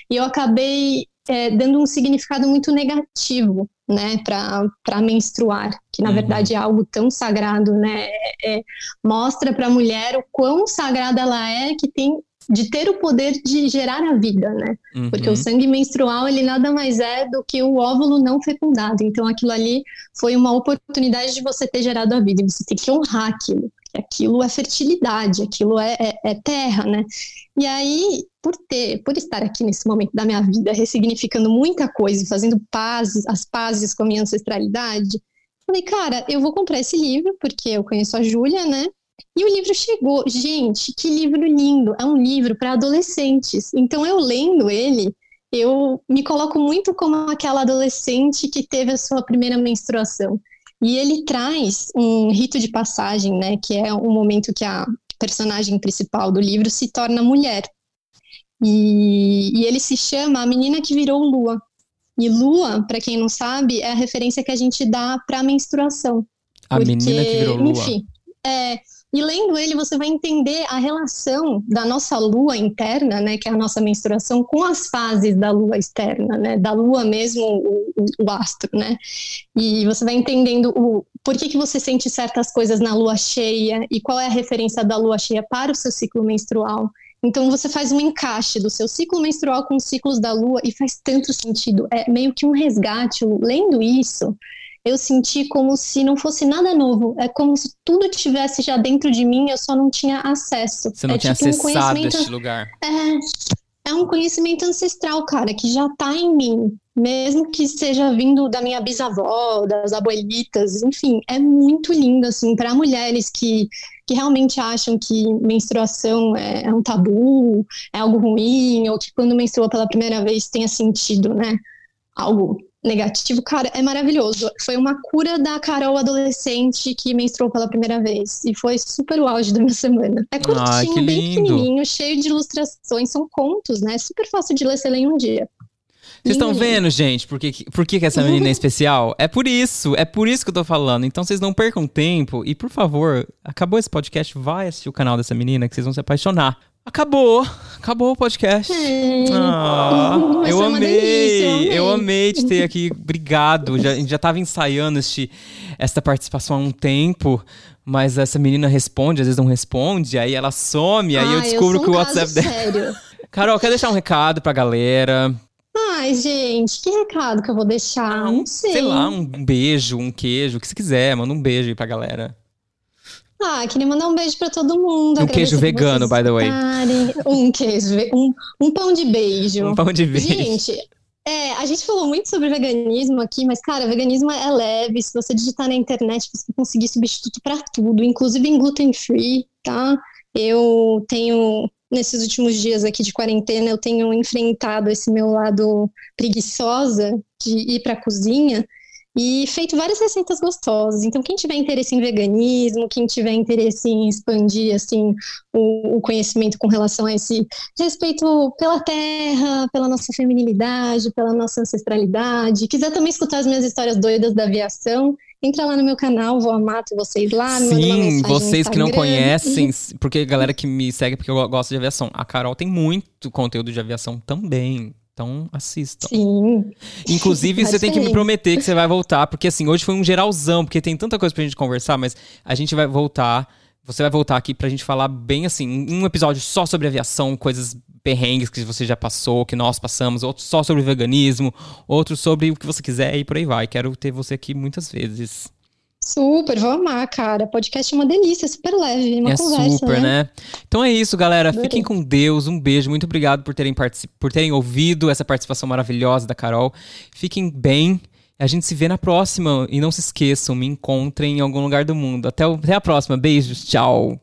E eu acabei é, dando um significado muito negativo, né, para menstruar, que na Uhum. verdade é algo tão sagrado, né? É- mostra para a mulher o quão sagrada ela é que tem de ter o poder de gerar a vida, né? Porque Uhum. o sangue menstrual, ele nada mais é do que o óvulo não fecundado. Então, aquilo ali foi uma oportunidade de você ter gerado a vida. E você tem que honrar aquilo. Porque aquilo é fertilidade, aquilo é, é- é terra, né? E aí, por ter, por estar aqui nesse momento da minha vida, ressignificando muita coisa, fazendo pazes, as pazes com a minha ancestralidade, falei, cara, eu vou comprar esse livro, porque eu conheço a Júlia, né? E o livro chegou. Gente, que livro lindo! É um livro para adolescentes. Então, eu lendo ele, eu me coloco muito como aquela adolescente que teve a sua primeira menstruação. E ele traz um rito de passagem, né? Que é um momento que a personagem principal do livro se torna mulher. E, e ele se chama A Menina que Virou Lua. E lua, para quem não sabe, é a referência que a gente dá para a menstruação. A menina que virou lua. Enfim, é, e lendo ele, você vai entender a relação da nossa lua interna, né, que é a nossa menstruação, com as fases da lua externa, né, da lua mesmo, o, o- o astro, né. E você vai entendendo o por que, que você sente certas coisas na lua cheia e qual é a referência da lua cheia para o seu ciclo menstrual. Então você faz um encaixe do seu ciclo menstrual com os ciclos da lua e faz tanto sentido. É meio que um resgate. Lendo isso, eu senti como se não fosse nada novo. É como se tudo tivesse já dentro de mim, eu só não tinha acesso. Você não é tinha tipo um acessado conhecimento este lugar. é, é um conhecimento ancestral, cara, que já tá em mim. Mesmo que seja vindo da minha bisavó, das abuelitas, enfim, é muito lindo, assim, para mulheres que, que realmente acham que menstruação é, é um tabu, é algo ruim, ou que quando menstrua pela primeira vez tenha sentido, né, algo negativo. Cara, é maravilhoso. Foi uma cura da Carol adolescente que menstruou pela primeira vez. E foi super o auge da minha semana. É curtinho, Ai, bem pequenininho, cheio de ilustrações. São contos, né? Super fácil de ler, você lê em um dia. Vocês estão vendo, gente, por que, por que, que essa menina é especial? É por isso, é por isso que eu tô falando. Então vocês não percam tempo e, por favor, acabou esse podcast, vai assistir o canal dessa menina que vocês vão se apaixonar. Acabou, acabou o podcast. É. Ah, Mas eu amei, delícia, eu eu amei. amei te ter aqui. Obrigado. Já, já tava ensaiando este, esta participação há um tempo, mas essa menina responde, às vezes não responde, aí ela some, aí eu Ai, descubro sou que o WhatsApp dela. Sério. Carol, quer deixar um recado pra galera? Ai, gente, que recado que eu vou deixar? não sei. Ah, sei lá, um beijo, um queijo, o que você quiser, manda um beijo aí pra galera. Ah, queria mandar um beijo pra todo mundo. Um queijo vegano, by the way. Um queijo, um, um pão de beijo. Um pão de beijo. Gente, é, a gente falou muito sobre veganismo aqui, mas, cara, veganismo é leve. Se você digitar na internet, você conseguir substituto pra tudo, inclusive em gluten free, tá? Eu tenho, nesses últimos dias aqui de quarentena, eu tenho enfrentado esse meu lado preguiçosa de ir pra cozinha e feito várias receitas gostosas. Então, quem tiver interesse em veganismo, quem tiver interesse em expandir, assim, o, o conhecimento com relação a esse respeito pela terra, pela nossa feminilidade, pela nossa ancestralidade. Quiser também escutar as minhas histórias doidas da aviação, entra lá no meu canal, vou amar ter vocês lá. Sim, vocês que não conhecem, porque a galera que me segue porque eu gosto de aviação. A Carol tem muito conteúdo de aviação também. Então assistam. Sim. Inclusive, Tá você tem que me prometer que você vai voltar, porque assim, hoje foi um geralzão, porque tem tanta coisa pra gente conversar, mas a gente vai voltar. Você vai voltar aqui pra gente falar bem assim, um episódio só sobre aviação, coisas perrengues que você já passou, que nós passamos, outro só sobre veganismo, outro sobre o que você quiser e por aí vai. Quero ter você aqui muitas vezes. Super, vou amar, cara. Podcast é uma delícia, super leve, uma é conversa, super, né? Então é isso, galera. Adorei. Fiquem com Deus. Um beijo. Muito obrigado por terem, partici- por terem ouvido essa participação maravilhosa da Carol. Fiquem bem. A gente se vê na próxima. E não se esqueçam, me encontrem em algum lugar do mundo. Até, até a próxima. Beijos. Tchau.